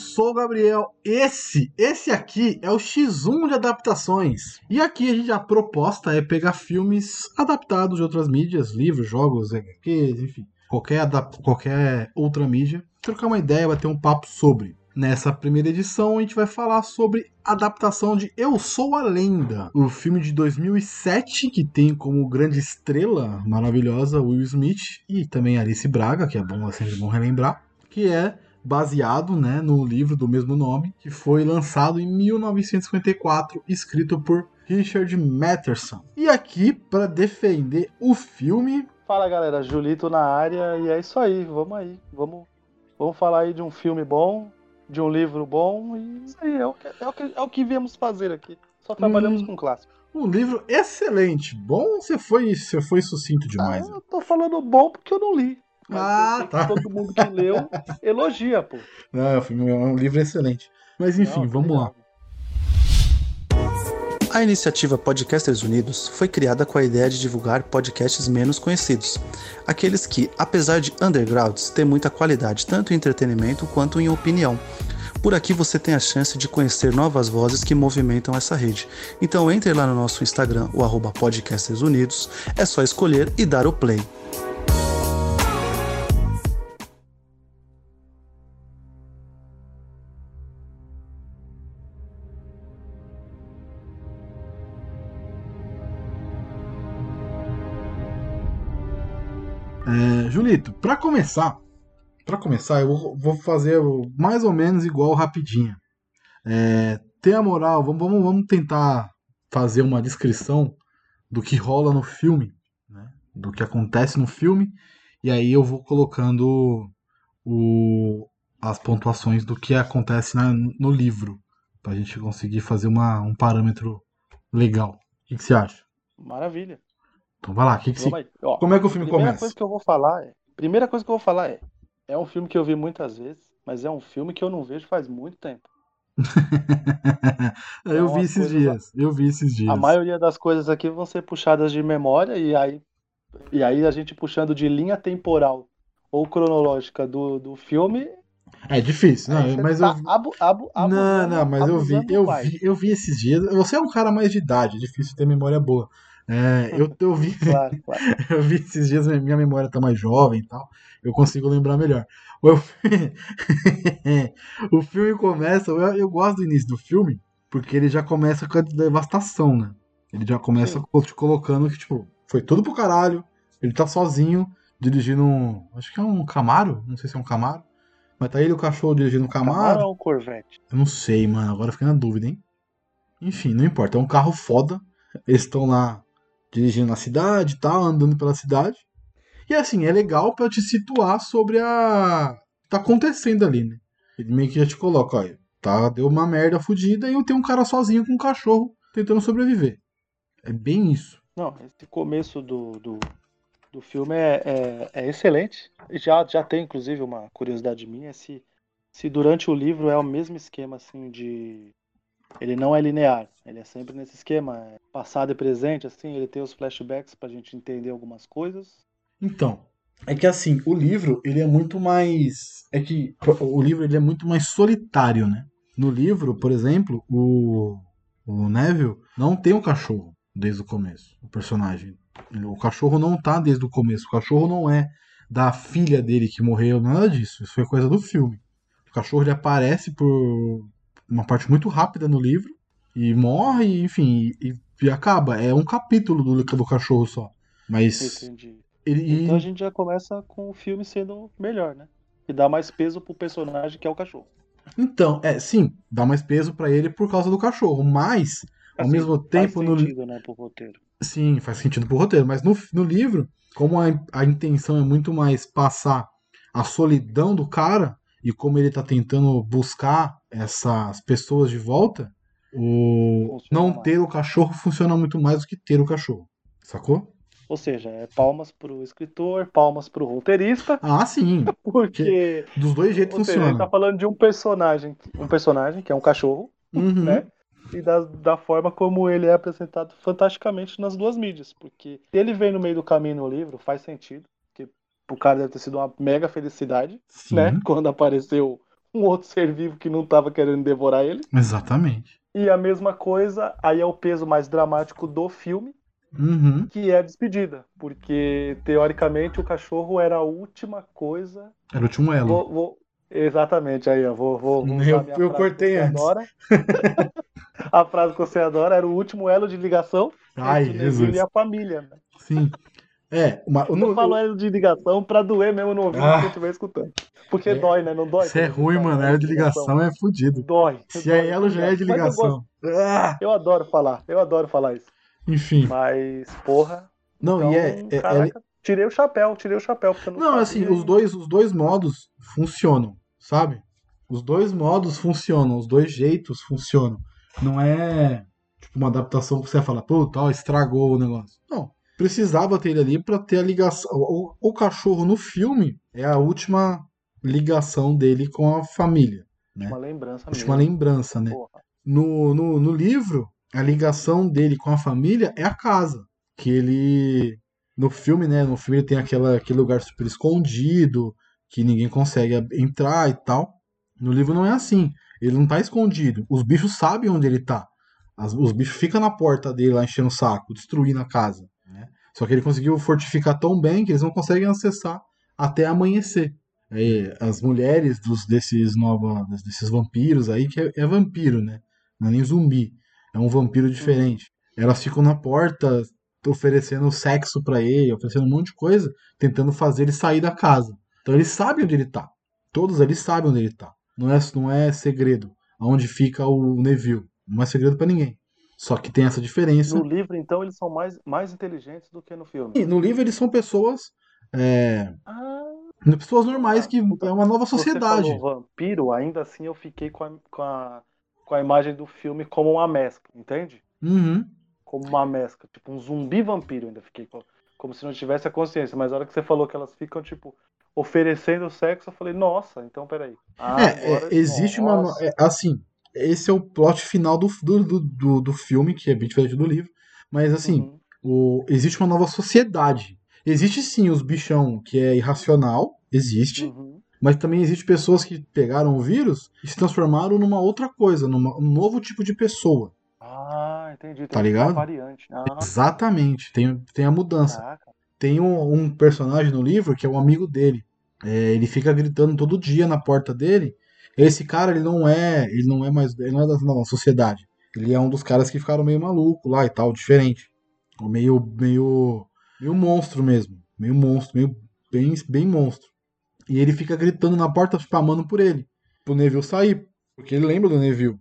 sou o Gabriel. Esse, esse aqui é o X1 de adaptações. E aqui a gente a proposta é pegar filmes adaptados de outras mídias, livros, jogos, HQs, enfim, qualquer qualquer outra mídia, trocar uma ideia, bater um papo sobre. Nessa primeira edição, a gente vai falar sobre adaptação de Eu Sou a Lenda, o filme de 2007 que tem como grande estrela maravilhosa Will Smith e também Alice Braga, que é bom, é sempre bom relembrar, que é baseado né, no livro do mesmo nome, que foi lançado em 1954, escrito por Richard Matterson. E aqui, para defender o filme. Fala galera, Julito na área, e é isso aí, vamos aí, vamos, vamos falar aí de um filme bom, de um livro bom, e isso aí é o que, é o que, é o que viemos fazer aqui. Só trabalhamos hum, com clássico. Um livro excelente. Bom, você foi, você foi sucinto demais. Ah, eu tô falando bom porque eu não li. Ah, tá. todo mundo que leu elogia, pô. Não, é um livro excelente. Mas enfim, não, vamos lá. A iniciativa Podcasters Unidos foi criada com a ideia de divulgar podcasts menos conhecidos, aqueles que, apesar de undergrounds, têm muita qualidade tanto em entretenimento quanto em opinião. Por aqui você tem a chance de conhecer novas vozes que movimentam essa rede. Então entre lá no nosso Instagram, o arroba Podcasters Unidos, é só escolher e dar o play. Julito, para começar, para começar, eu vou fazer mais ou menos igual rapidinho. É, tem a moral, vamos, vamos, vamos tentar fazer uma descrição do que rola no filme, né? do que acontece no filme, e aí eu vou colocando o, as pontuações do que acontece na, no livro, para a gente conseguir fazer uma, um parâmetro legal. O que, você acha? Maravilha. Então vai lá, que que se... Ó, como é que o filme primeira começa? Coisa que eu vou falar é... Primeira coisa que eu vou falar é: é um filme que eu vi muitas vezes, mas é um filme que eu não vejo faz muito tempo. eu vi esses dias. Eu vi esses dias. A maioria das coisas aqui vão ser puxadas de memória e aí, e aí a gente puxando de linha temporal ou cronológica do, do filme. É difícil, não, mas tá eu abu, abu, abu, Não, não, mas eu vi, eu vi, eu vi esses dias. Você é um cara mais de idade, é difícil ter memória boa. É, eu, eu, vi, claro, claro. eu vi esses dias, minha memória tá mais jovem e tal, eu consigo lembrar melhor. O, o filme começa, eu, eu, gosto do início do filme, porque ele já começa com a devastação, né? Ele já começa Sim. te colocando que, tipo, foi tudo pro caralho, ele tá sozinho, dirigindo um, acho que é um Camaro, não sei se é um Camaro, mas tá ele o cachorro dirigindo um Camaro. Camaro ou um Corvette? Eu não sei, mano, agora fiquei na dúvida, hein? Enfim, não importa, é um carro foda, eles estão lá dirigindo na cidade e tal, andando pela cidade. E assim, é legal para te situar sobre a. tá acontecendo ali, né? Ele meio que já te coloca, olha, tá, deu uma merda fodida e eu tenho um cara sozinho com um cachorro tentando sobreviver. É bem isso. Não, esse começo do, do, do filme é, é, é excelente. Já, já tem, inclusive, uma curiosidade minha, se, se durante o livro é o mesmo esquema assim de ele não é linear, ele é sempre nesse esquema, é passado e presente, assim, ele tem os flashbacks pra gente entender algumas coisas. Então, é que assim, o livro, ele é muito mais, é que o livro ele é muito mais solitário, né? No livro, por exemplo, o, o Neville não tem um cachorro desde o começo, o personagem. O cachorro não tá desde o começo, o cachorro não é da filha dele que morreu, nada disso, isso foi coisa do filme. O cachorro ele aparece por uma parte muito rápida no livro e morre, enfim, e, e acaba. É um capítulo do, do cachorro só. Mas. Entendi. Ele, então a gente já começa com o filme sendo melhor, né? E dá mais peso pro personagem que é o cachorro. Então, é, sim, dá mais peso para ele por causa do cachorro, mas ao assim, mesmo tempo faz sentido, no né, pro roteiro. Sim, faz sentido pro roteiro, mas no, no livro, como a, a intenção é muito mais passar a solidão do cara e como ele tá tentando buscar essas pessoas de volta, o não mais. ter o cachorro funciona muito mais do que ter o cachorro. Sacou? Ou seja, é palmas pro escritor, palmas pro roteirista. Ah, sim. Porque. Dos dois jeitos funciona. Seja, ele tá falando de um personagem. Um personagem, que é um cachorro, uhum. né? E da, da forma como ele é apresentado fantasticamente nas duas mídias. Porque se ele vem no meio do caminho no livro, faz sentido. O cara deve ter sido uma mega felicidade, sim. né? Quando apareceu um outro ser vivo que não tava querendo devorar ele. Exatamente. E a mesma coisa, aí é o peso mais dramático do filme, Uhum. que é a despedida. Porque, teoricamente, o cachorro era a última coisa. Era o último elo. Vou, vou- Exatamente, aí, ó. Vou, vou, Eu- eu cortei antes. adora. a frase que você adora era o último elo de ligação Ai, entre Jesus. e a família. Né? Sim. É, uma, Eu no- falo elo de ligação pra doer mesmo no ouvido Ah. quem estiver escutando. Porque É. dói, né? Não dói? isso é ruim, mano. Elo de ligação é fudido. Dói. Se dói, é elo, já é de Mas eu gosto- ligação. Ah, Eu adoro falar, eu adoro falar isso. enfim. Mas, porra. Não, então, e é. é- é- caraca, tirei o chapéu, tirei o chapéu. Porque eu não Não, assim, os dois, os dois modos funcionam, sabe? Os dois modos funcionam, os dois jeitos funcionam. Não é tipo uma adaptação que você fala, puta, ó, estragou o negócio. Não. Precisava ter ele ali pra ter a ligação. O, o cachorro no filme é a última ligação dele com a família. Né? Uma lembrança Última mesmo. lembrança, né? No, no, no livro, a ligação dele com a família é a casa. Que ele. No filme, né? No filme ele tem aquela, aquele lugar super escondido, que ninguém consegue entrar e tal. No livro não é assim. Ele não tá escondido. Os bichos sabem onde ele tá. As- os bichos ficam na porta dele lá enchendo o saco, destruindo a casa. Só que ele conseguiu fortificar tão bem que eles não conseguem acessar até amanhecer. É, as mulheres dos, desses nova, desses vampiros aí, que é, é vampiro, né? Não é nem zumbi. É um vampiro diferente. Elas ficam na porta oferecendo sexo pra ele, oferecendo um monte de coisa, tentando fazer ele sair da casa. Então eles sabem onde ele tá. Todos eles sabem onde ele tá. Não é, não é segredo aonde fica o Neville. Não é segredo pra ninguém. Só que tem essa diferença. No livro, então, eles são mais, mais inteligentes do que no filme. E no livro eles são pessoas. é, Ah, pessoas normais que é uma nova sociedade. Você falou vampiro, ainda assim eu fiquei com a, com a, com a imagem do filme como uma mescla, entende? Uhum. Como uma mescla. Tipo, um zumbi vampiro, ainda fiquei com, como se não tivesse a consciência. Mas a hora que você falou que elas ficam, tipo, oferecendo sexo, eu falei, nossa, então peraí. Ah, É, é, existe uma. é, assim, esse é o plot final do, do, do, do, filme, que é bem diferente do livro. Mas assim, Uhum. o, existe uma nova sociedade. Existe sim os bichão que é irracional, existe. Uhum. Mas também existe pessoas que pegaram o vírus e se transformaram numa outra coisa, numa, um novo tipo de pessoa. Ah, entendi. Tem Tá ligado? variante. Ah, Exatamente, tem, tem a mudança. caraca. Tem um, um personagem no livro que é um amigo dele. É, ele fica gritando todo dia na porta dele. Esse cara, ele não é, ele não é mais, ele não é da nova sociedade. Ele é um dos caras que ficaram meio maluco lá e tal, diferente. Meio, meio, meio monstro mesmo, meio monstro, meio bem, bem monstro. E ele fica gritando na porta, spamando por ele, pro Neville sair, porque ele lembra do Neville.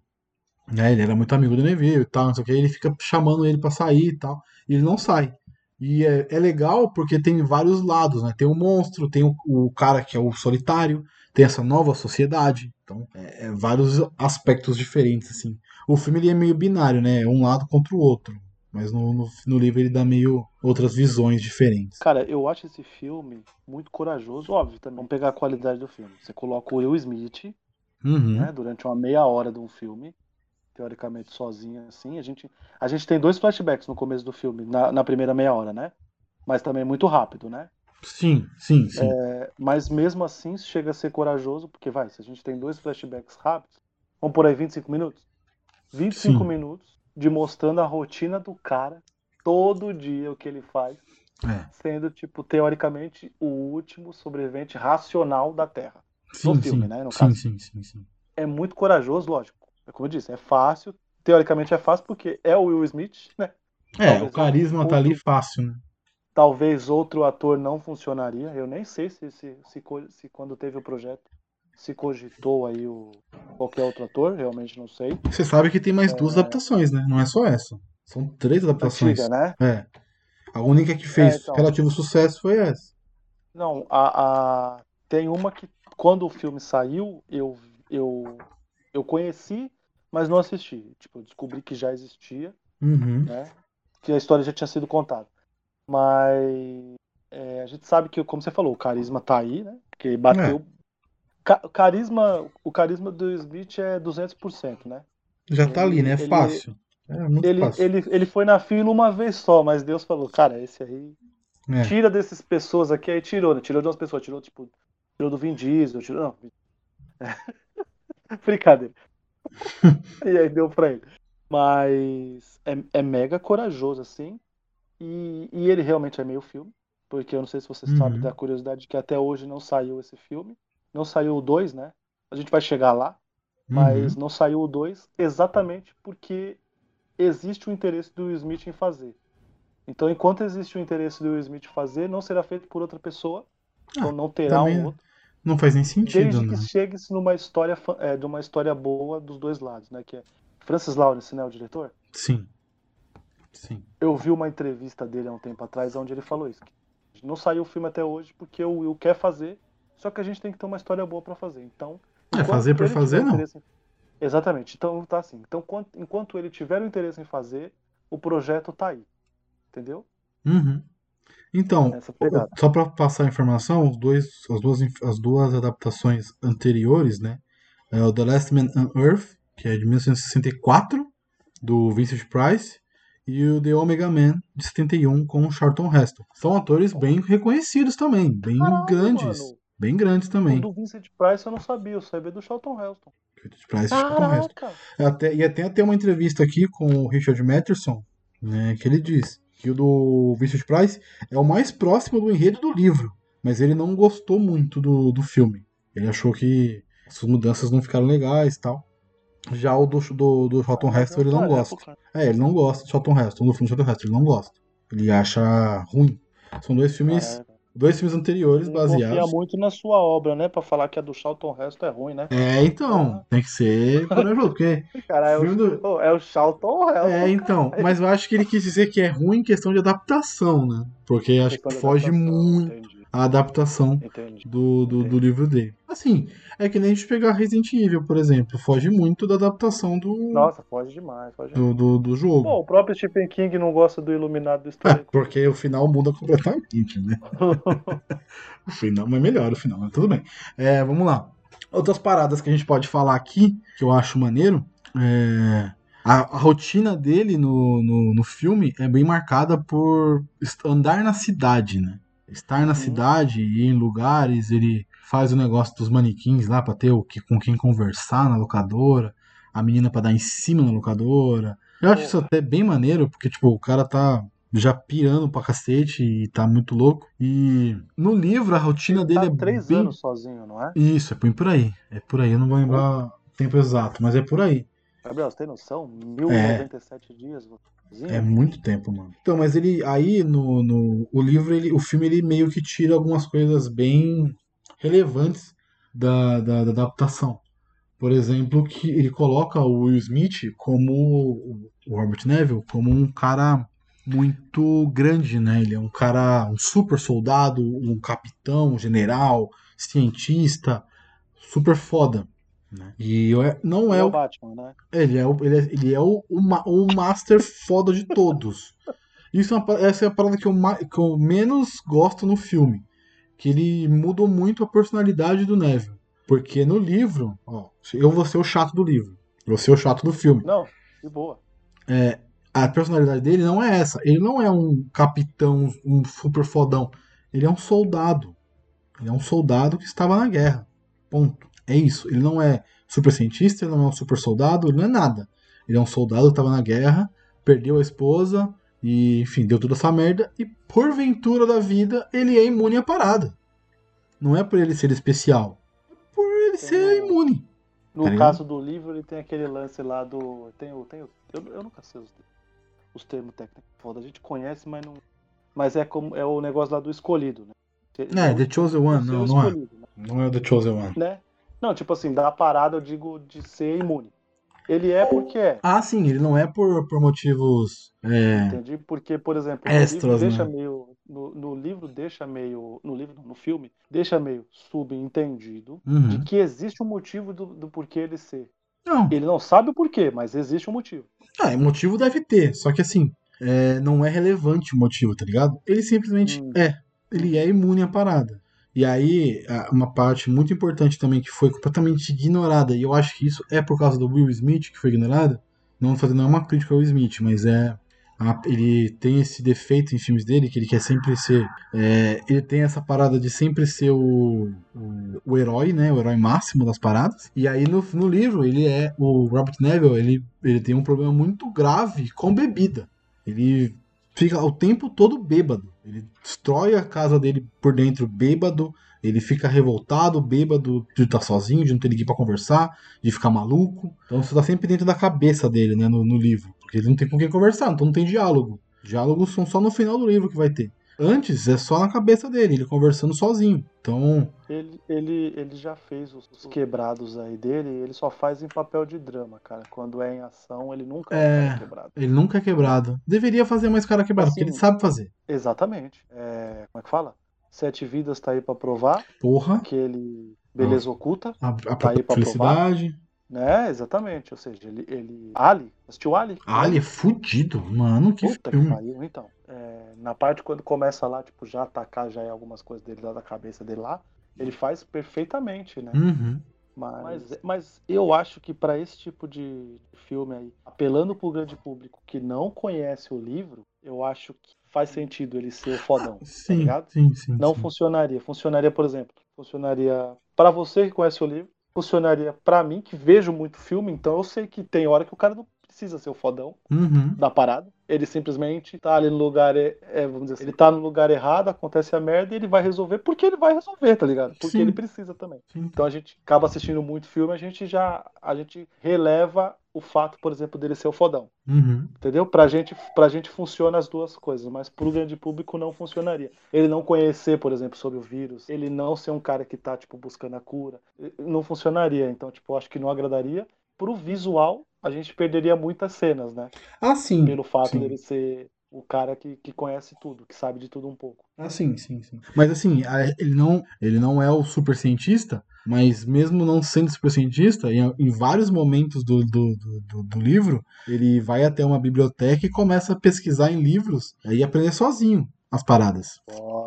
Né, ele era muito amigo do Neville e tal, não sei o que. Ele fica chamando ele pra sair e tal, e ele não sai. E é, é legal porque tem vários lados, né? Tem o monstro, tem o, o cara que é o solitário, tem essa nova sociedade. Então, é, é vários aspectos diferentes, assim. O filme ele é meio binário, né? É um lado contra o outro. Mas no, no, no livro ele dá meio outras visões diferentes. Cara, eu acho esse filme muito corajoso, óbvio também. Vamos pegar a qualidade do filme. Você coloca o Will Smith, Uhum. né, durante uma meia hora de um filme, teoricamente sozinho assim. A gente, a gente tem dois flashbacks no começo do filme, na, na primeira meia hora, né? Mas também muito rápido, né? Sim, sim, sim. É, mas mesmo assim chega a ser corajoso, porque vai, se a gente tem dois flashbacks rápidos, vamos por aí 25 minutos? 25 Sim. minutos de mostrando a rotina do cara todo dia o que ele faz, É. sendo, tipo, teoricamente, o último sobrevivente racional da Terra. Sim, filme, sim. né, no sim, caso. sim, sim, sim. É muito corajoso, lógico. É como eu disse, é fácil. Teoricamente é fácil porque é o Will Smith, né? É, Talvez o carisma tá ali fácil, né? Talvez outro ator não funcionaria. Eu nem sei se, se, se, se quando teve o projeto se cogitou aí o qualquer outro ator, realmente não sei. Você sabe que tem mais duas É. adaptações, né? Não é só essa. São três adaptações. Antiga, né? É. A única que fez É, então. relativo sucesso foi essa. Não, a, a- tem uma que quando o filme saiu, eu, eu, eu conheci, mas não assisti. Tipo, eu descobri que já existia, Uhum. né? Que a história já tinha sido contada. Mas é, a gente sabe que, como você falou, o carisma tá aí, né? Porque bateu. Ca- carisma, o carisma do Smith é 200%, né? Já tá ali, né? É Ele- fácil. É muito Ele, fácil. ele, ele foi na fila uma vez só, mas Deus falou, cara, esse aí É. Tira dessas pessoas aqui, aí tirou, né? Tirou de umas pessoas, tirou, tipo, tirou do Vin Diesel, tirou. Não, Brincadeira. e aí deu pra ele. Mas é, é mega corajoso, assim. E, e ele realmente é meio filme. Porque eu não sei se você Uhum. sabe da curiosidade que até hoje não saiu esse filme. Não saiu o 2, né? A gente vai chegar lá. Mas Uhum. não saiu o 2 exatamente porque existe o interesse do Will Smith em fazer. Então, enquanto existe o interesse do Will Smith fazer, não será feito por outra pessoa. Então, não terá um outro. Não faz nem sentido, Desde né? que chegue-se numa história, é, de uma história boa dos dois lados, né? Que é Francis Lawrence, né? O diretor. Sim. Sim. Eu vi uma entrevista dele há um tempo atrás onde ele falou isso. Não saiu o filme até hoje porque o Will quer fazer, só que a gente tem que ter uma história boa pra fazer. Então, É, fazer por fazer, não. em- Exatamente. Então tá assim. Então, quant- enquanto ele tiver o interesse em fazer, o projeto tá aí. Entendeu? Uhum. Então, pegada. só para passar a informação, os dois, as, duas, as duas adaptações anteriores, né? É o The Last Man on Earth, que é de 1964, do Vincent Price, e o The Omega Man, de 71, com o Charlton Heston. São atores bem reconhecidos também, bem Caralho, grandes. mano. Bem grandes O também. do Vincent Price eu não sabia, eu sabia do Charlton Heston. Vincent Price e Charlton Heston. Até, e até tem uma entrevista aqui com o Richard Matterson, né, que ele diz que o do Vincent Price é o mais próximo do enredo do livro, mas ele não gostou muito do, do filme. Ele achou que essas mudanças não ficaram legais e tal. Já o do, do, do Charlton Heston ele não gosta. É, ele não gosta do Charlton Heston, do filme do Charlton Heston, ele não gosta. Ele acha ruim. São dois filmes, caraca. dois filmes anteriores confia baseados. muito na sua obra, né? Pra falar que a do Charlton Heston é ruim, né? É, então, tem que ser corajoso, porque Cara, é do- o, Pô, é o Charlton Heston. É, então, mas eu acho que ele quis dizer que é ruim em questão de adaptação, né? Porque acho que de foge muito Entendi, a adaptação do, do, do livro dele. Assim, é que nem a gente pegar Resident Evil, por exemplo. Foge muito da adaptação do, Nossa, foge demais, foge do, do, do jogo. Pô, o próprio Stephen King não gosta do Iluminado do Ah, Story. porque o final muda completamente, né? O final, mas melhor o final, mas tudo bem. É, vamos lá. Outras paradas que a gente pode falar aqui, que eu acho maneiro, é. A, a rotina dele no, no, no filme é bem marcada por andar na cidade, né? Estar na Uhum. cidade, ir em lugares, ele faz o negócio dos manequins lá pra ter o que, com quem conversar na locadora, a menina pra dar em cima na locadora. Eu acho isso Porra. até bem maneiro, porque tipo, o cara tá já pirando pra cacete e tá muito louco. E no livro a rotina Ele dele tá é três bem anos sozinho, não é? isso, é por aí. É por aí, eu não vou lembrar o tempo exato, mas é por aí. Gabriel, você tem noção? 1097 dias sozinho? É muito tempo, mano. Então, mas ele aí no, no o livro, ele, o filme ele meio que tira algumas coisas bem relevantes da, da, da adaptação. Por exemplo, que ele coloca o Will Smith como o Robert Neville como um cara muito grande, né? Ele é um cara, um super soldado, um capitão, um general, cientista, super foda. Né? E é- não Ele é é o o Batman, né? ele é o, ele é, ele é o, o, o master foda de todos. Isso é uma essa é a parada que eu, que eu menos gosto no filme. Que ele mudou muito a personalidade do Neville. Porque no livro, ó, eu vou ser o chato do livro. Eu vou ser o chato do filme. Não, de boa. A personalidade dele não é essa. Ele não é um capitão, um super fodão. Ele é um soldado. Ele é um soldado que estava na guerra. Ponto. É isso. Ele não é super cientista, ele não é um super soldado, ele não é nada. Ele é um soldado que estava na guerra, perdeu a esposa e, enfim, deu toda essa merda. E porventura da vida, ele é imune à parada. Não é por ele ser especial, é por ele ser imune. No Tá caso do livro, ele tem aquele lance lá do. Tem o. Tem o eu, eu nunca sei os, os termos técnicos. Foda, a gente conhece, mas não. Mas é como é o negócio lá do escolhido, né? É, The Chosen One, não, não é. né? Não é The Chosen One. né? Não, tipo assim, da parada eu digo de ser imune. Ele é porque é. Ah, sim, ele não é por, por motivos. É, Entendi? Porque, por exemplo, no Extras, livro deixa né? meio. No, no livro deixa meio. No livro, no filme, deixa meio subentendido uhum. de que existe um motivo do, do porquê ele ser. Não, Ele não sabe o porquê, mas existe um motivo. ah, motivo deve ter, só que assim, é, não é relevante o motivo, tá ligado? Ele simplesmente Hum. é. Ele é imune à parada. E aí, uma parte muito importante também que foi completamente ignorada, e eu acho que isso é por causa do Will Smith que foi ignorada, não fazendo nenhuma crítica ao Will Smith, mas é ele tem esse defeito em filmes dele, que ele quer sempre ser. é, ele tem essa parada de sempre ser o, o, o herói, né? O herói máximo das paradas. E aí no, no livro, ele é. O Robert Neville, ele, ele tem um problema muito grave com bebida. Ele fica o tempo todo bêbado. Ele destrói a casa dele por dentro bêbado. Ele fica revoltado, bêbado, de estar sozinho, de não ter ninguém pra conversar, de ficar maluco. Então isso tá sempre dentro da cabeça dele, né, no, no livro. Porque ele não tem com quem conversar, então não tem diálogo. Diálogos são só no final do livro que vai ter. Antes é só na cabeça dele, ele conversando sozinho. Então, Ele, ele, ele já fez os, os quebrados aí dele, ele só faz em papel de drama, cara. Quando é em ação, ele nunca É. é quebrado. ele nunca é quebrado. Deveria fazer mais cara quebrado, porque Assim, ele sabe fazer. Exatamente. É, como é que fala? Sete Vidas tá aí pra provar, Porra, aquele Beleza Oculta, a, a Tá aí pra felicidade. né? Exatamente. Ou seja, ele. ele... Ali. Assistiu Ali? Ali é fudido, mano, que Puta que filme. pariu, então. É, na parte quando começa lá, tipo, já atacar já é algumas coisas dele lá da cabeça dele lá, ele faz perfeitamente, né? Uhum. Mas, mas eu acho que pra esse tipo de filme aí, apelando pro grande público que não conhece o livro, eu acho que faz sentido ele ser o fodão, tá Sim, ligado? sim, sim. Não sim. funcionaria. Funcionaria, por exemplo, funcionaria pra você que conhece o livro, funcionaria pra mim que vejo muito filme, então eu sei que tem hora que o cara não precisa ser o fodão Uhum. da parada. Ele simplesmente tá ali no lugar, é, vamos dizer assim, ele tá no lugar errado, acontece a merda e ele vai resolver porque ele vai resolver, tá ligado? Porque Sim. ele precisa também. Sim. Então a gente acaba assistindo muito filme, a gente já a gente releva o fato, por exemplo, dele ser o fodão. Uhum. Entendeu? Pra gente, pra gente funciona as duas coisas, mas pro grande público não funcionaria. Ele não conhecer, por exemplo, sobre o vírus, ele não ser um cara que tá, tipo, buscando a cura, não funcionaria. Então, tipo, acho que não agradaria. Pro visual, a gente perderia muitas cenas, né? Ah, sim. Pelo fato sim. dele ser o cara que, que conhece tudo, que sabe de tudo um pouco. Ah, sim, sim, sim. Mas assim, ele não, ele não é o super cientista, mas mesmo não sendo super cientista, em, em vários momentos do, do, do, do- livro, ele vai até uma biblioteca e começa a pesquisar em livros e aprender sozinho as paradas.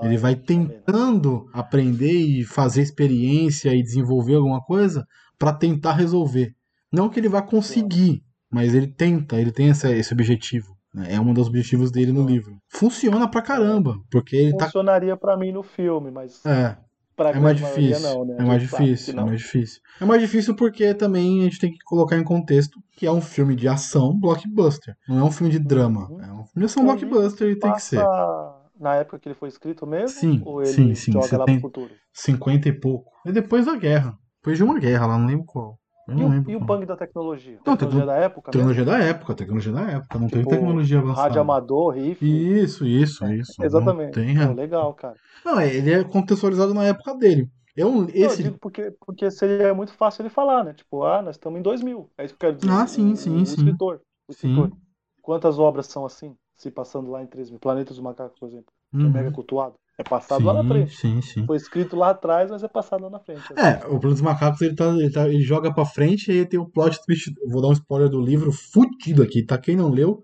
Ele vai tá tentando aprender e fazer experiência e desenvolver alguma coisa para tentar resolver. Não que ele vá conseguir, mas ele tenta, ele tem essa- esse objetivo. né? É um dos objetivos dele no livro. Funciona pra caramba, porque ele tá. Funcionaria pra mim no filme, mas É, pra é mais difícil. não, né? É mais difícil, é mais difícil. É mais difícil porque também a gente tem que colocar em contexto que é um filme de ação blockbuster. Não é um filme de drama. Uhum. É um filme de ação O blockbuster e tem que ser. Na época que ele foi escrito mesmo? Sim, Ou ele sim, sim, joga lá 70. pro futuro? 50 e pouco. É depois da guerra. Depois de uma guerra lá, não lembro qual. Eu E o, e o bang da tecnologia? Não, tecnologia da época? mesmo? Tecnologia da época, tecnologia da época. Não teve Tipo, tecnologia avançada. Rádio amador, rifle. Isso, isso, isso. Não Exatamente. tem, Pô, é. legal, cara. Não, é, ele é contextualizado na época dele. É Não, esse... Eu digo porque, porque seria muito fácil ele falar, né? Tipo, ah, nós estamos em 2000. É isso que eu quero dizer. Ah, sim, sim, o sim. escritor. O Sim. escritor. Quantas obras são assim? Se passando lá em 3000. Planetas dos Macacos, por exemplo. Que é Uhum. mega cultuado. É passado lá na Sim, frente. sim, sim. Foi escrito lá atrás, mas é passado lá na frente. É, o Plano dos Macacos ele, tá, ele, tá- ele joga pra frente e aí tem o plot twist. Vou dar um spoiler do livro fudido aqui, tá? Quem não leu.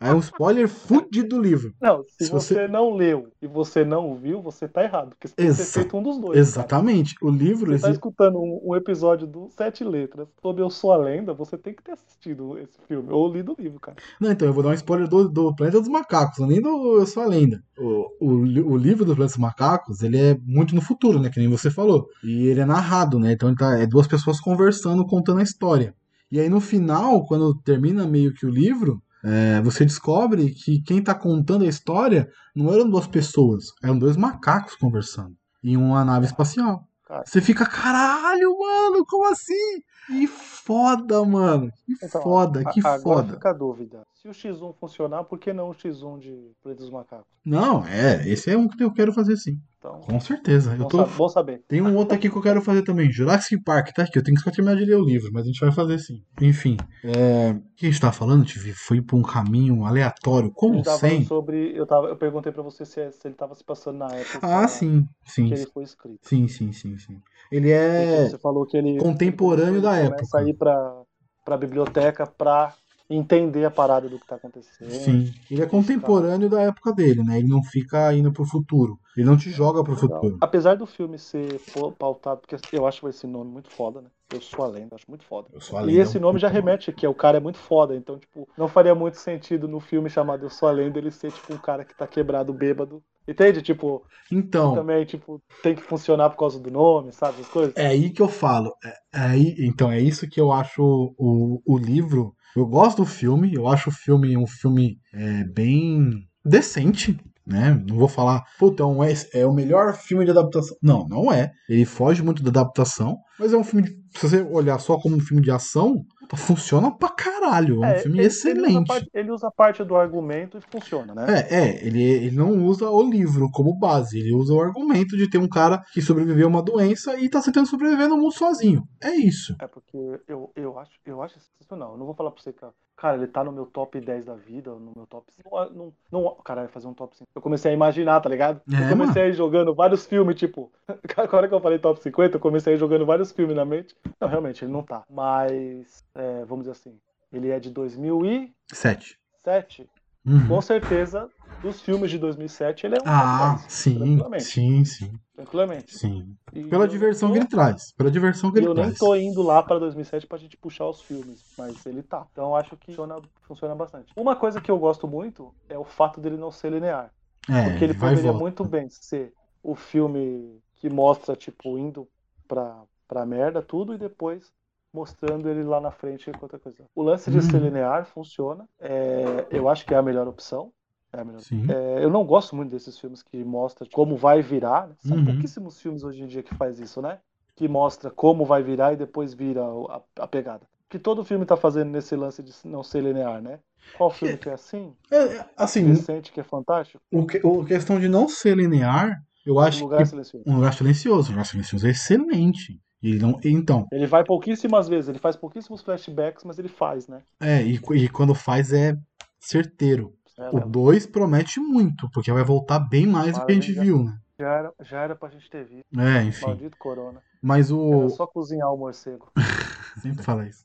Aí um spoiler fudido do livro. Não, se, Se você... você- não leu e você não viu, você tá errado. Porque você tem que ter Exa- feito um dos dois. cara. Exatamente. O livro. Você tá esse- escutando um, um episódio do Sete Letras sobre Eu Sou a Lenda, você tem que ter assistido esse filme, ou lido o livro, cara. Não, então, eu vou dar um spoiler do, do Planeta dos Macacos, nem do Eu Sou a Lenda. O, o, o livro dos Macacos, ele é muito no futuro, né? Que nem você falou. E ele é narrado, né? Então ele tá, é duas pessoas conversando, contando a história. E aí no final, quando termina meio que o livro, é, você descobre que quem tá contando a história não eram duas pessoas, eram dois macacos conversando em uma nave espacial. Cara. Você fica, caralho, mano, como assim? Que foda, mano. Que Então, foda, que Agora foda. fica a dúvida. Se o X1 funcionar, por que não o X1 de Planeta dos Macacos? Não, é, esse é um que eu quero fazer sim. Então, Com certeza. Eu bom, tô... sa- bom saber. Tem um outro aqui que eu quero fazer também. Jurassic Park, tá aqui. Eu tenho que só terminar de ler o livro, mas a gente vai fazer sim. Enfim. É... O que a gente tava falando, Tivi? Foi pra um caminho aleatório, como sempre. sobre. Eu, tava, eu perguntei pra você se, se ele tava se passando na época Ah, sim. Sim. que ele foi escrito. Sim, sim, sim, sim. Ele é. você falou que ele. contemporâneo ele da começa época. a ir pra, pra biblioteca pra entender a parada do que tá acontecendo. Sim. Ele é contemporâneo da época dele, né? Ele não fica indo pro futuro. Ele não te joga pro Legal. futuro. Apesar do filme ser pau- pautado, porque eu acho esse nome muito foda, né? Eu sou a lenda, acho muito foda. Eu sou a E esse nome já remete que é o cara é muito foda, então, tipo, não faria muito sentido no filme chamado Eu Sou a Lenda ele ser, tipo, um cara que tá quebrado bêbado. Entende? Tipo, Então, também, tipo, tem que funcionar por causa do nome, sabe? As coisas. é aí que eu falo. É, é aí, então, é isso que eu acho o, o livro. Eu gosto do filme, eu acho o filme um filme é, bem decente, né? Não vou falar, puta, é, um- é, é o melhor filme de adaptação. Não, não é. Ele foge muito da adaptação, mas é um filme, de- se você olhar só como um filme de ação, puta, funciona pra caralho. É um filme ele, Ele excelente. usa, parte, ele usa parte do argumento e funciona, né? É, é, ele, ele não usa o livro como base, ele usa o argumento de ter um cara que sobreviveu a uma doença e tá tentando sobreviver no mundo sozinho. É isso. É porque eu, eu acho, eu acho sensacional. Eu não vou falar pra você, cara. Cara, ele tá no meu top 10 da vida, no meu top 5. Não, não, cara, fazer um top 5. Eu comecei a imaginar, tá ligado? É, eu comecei a ir jogando vários filmes, tipo. Agora que eu falei top 50, eu comecei a ir jogando vários filmes na mente. Não, realmente, ele não tá. Mas, é, vamos dizer assim, ele é de 2007. Sete. Uhum. Com certeza, dos filmes de 2007, ele é um Ah, top 10, sim, sim, sim, Tranquilamente. sim. E Pela eu diversão que ele traz. Pela diversão que E ele eu nem traz. tô indo lá pra 2007 pra gente puxar os filmes, mas ele tá. Então eu acho que funciona, funciona bastante. Uma coisa que eu gosto muito é o fato dele não ser linear. É, Porque ele poderia muito bem ser o filme que mostra, tipo, indo pra, pra merda tudo e depois mostrando ele lá na frente com outra coisa. O lance de Uhum. ser linear funciona. É, eu acho que é a melhor opção. É é, eu não gosto muito desses filmes que mostram como vai virar. Né? São Uhum. pouquíssimos filmes hoje em dia que faz isso, né? Que mostra como vai virar e depois vira a, a pegada. Que todo filme tá fazendo nesse lance de não ser linear, né? Qual filme que é assim? É, é, assim, Recente, que é fantástico? o, que- o questão de não ser linear, eu acho Um lugar que silencioso. um lugar silencioso. Um lugar silencioso é excelente. Ele não, então, Ele vai pouquíssimas vezes, ele faz pouquíssimos flashbacks, mas ele faz, né? é, e, e quando faz é certeiro. É, O 2 promete muito, porque vai voltar bem mais do que a gente viu, né? já, era, já era pra gente ter visto. É, enfim. Maldito Corona. Mas Era o. só cozinhar o morcego. Sempre fala isso.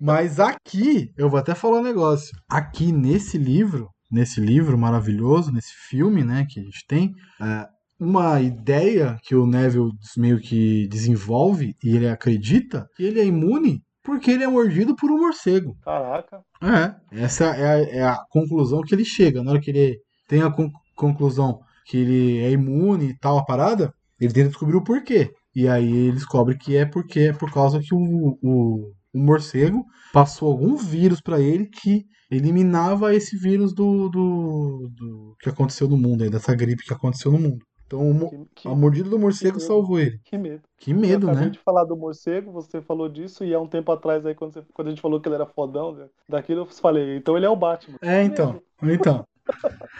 Mas aqui, eu vou até falar um negócio. Aqui nesse livro, nesse livro maravilhoso, nesse filme, né, que a gente tem, é, uma ideia que o Neville meio que desenvolve e ele acredita que ele é imune porque ele é mordido por um morcego. Caraca. É, essa é a, é a conclusão que ele chega. Na hora que ele tem a con- conclusão que ele é imune e tal, a parada, ele tenta descobrir o porquê. E aí ele descobre que é porque é por causa que o, o, o morcego passou algum vírus pra ele que eliminava esse vírus do, do, do que aconteceu no mundo, aí, dessa gripe que aconteceu no mundo. Então Que, que, a mordida do morcego medo. salvou ele. que medo. Que medo, eu né? de falar do morcego, você falou disso, e há um tempo atrás, aí, quando, você- quando a gente falou que ele era fodão, né, daquilo eu falei, então ele é o Batman. É, então. Então.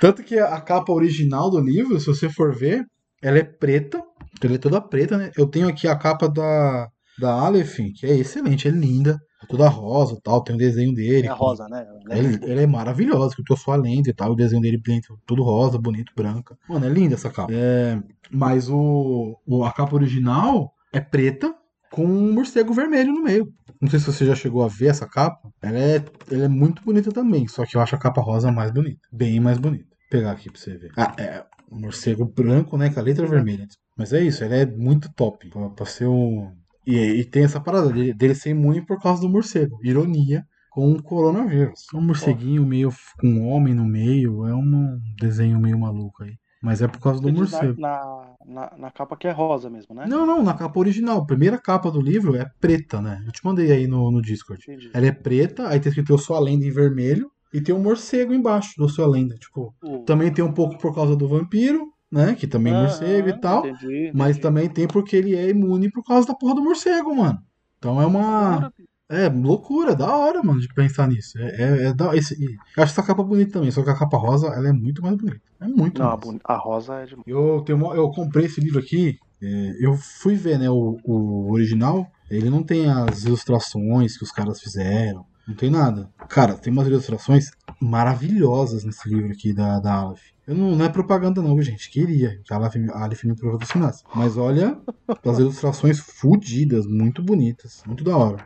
Tanto que a capa original do livro, se você for ver, ela é preta. Ela é toda preta, né? Eu tenho aqui a capa da, da Aleph, que é excelente, é linda. É toda rosa e tal, tem o desenho dele. É a rosa, né? Ele, ele é maravilhoso, que eu tô sua lenda e tal, o desenho dele dentro, tudo rosa, bonito, branca. Mano, é linda essa capa. É, mas o, o- a capa original é preta com um morcego vermelho no meio. Não sei se você já chegou a ver essa capa. Ela é, ela é muito bonita também, só que eu acho a capa rosa mais bonita. Bem mais bonita. Vou pegar aqui pra você ver. Ah, é um morcego branco, né, com a letra vermelha. Mas é isso, ela é muito top. Pra, pra ser um... E, e tem essa parada dele, dele ser imune por causa do morcego. Ironia com o coronavírus. Um morceguinho meio com um homem no meio, é um desenho meio maluco aí. Mas é por causa do morcego. na, na, na capa que é rosa mesmo, né? Não, não, na capa original. A primeira capa do livro é preta, né? Eu te mandei aí no, no Discord. Entendi. Ela é preta, aí tem escrito Eu Sou a Lenda em vermelho, e tem um morcego embaixo do Sua Lenda. Tipo, O- também tem um pouco por causa do vampiro, né? Que também é morcego e tal. Entendi, Mas entendi. também tem porque ele é imune por causa da porra do morcego, mano. Então é uma. É, loucura, da hora, mano, de pensar nisso. É, é, é da, esse, eu acho essa capa bonita também, só que a capa rosa, ela é muito mais bonita. É muito Não, a, mais. a rosa é de. Eu, tenho, uma- eu comprei esse livro aqui, é, eu fui ver, né, o, o original, ele não tem as ilustrações que os caras fizeram, não tem nada. Cara, tem umas ilustrações maravilhosas nesse livro aqui da, da Aleph. Eu não, não é propaganda não, gente, queria que a Aleph, me patrocinasse. Mas olha, as ilustrações fodidas, muito bonitas, muito da hora.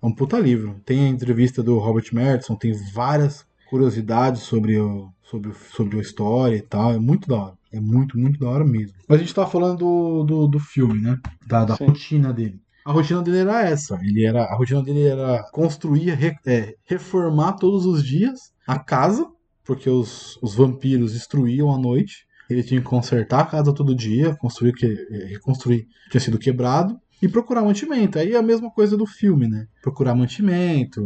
É um puta livro. Tem a entrevista do Robert Mertson, tem várias curiosidades sobre, o, sobre, sobre a história e tal. É muito da hora. É muito, muito da hora mesmo. Mas a gente tava falando do, do, do filme, né? Da, da rotina dele. A rotina dele era essa. Ele era, a rotina dele era construir, re, é, reformar todos os dias a casa, porque os, os vampiros destruíam à noite. Ele tinha que consertar a casa todo dia, construir que reconstruir o que tinha sido quebrado e procurar mantimento. Aí é a mesma coisa do filme, né? Procurar mantimento,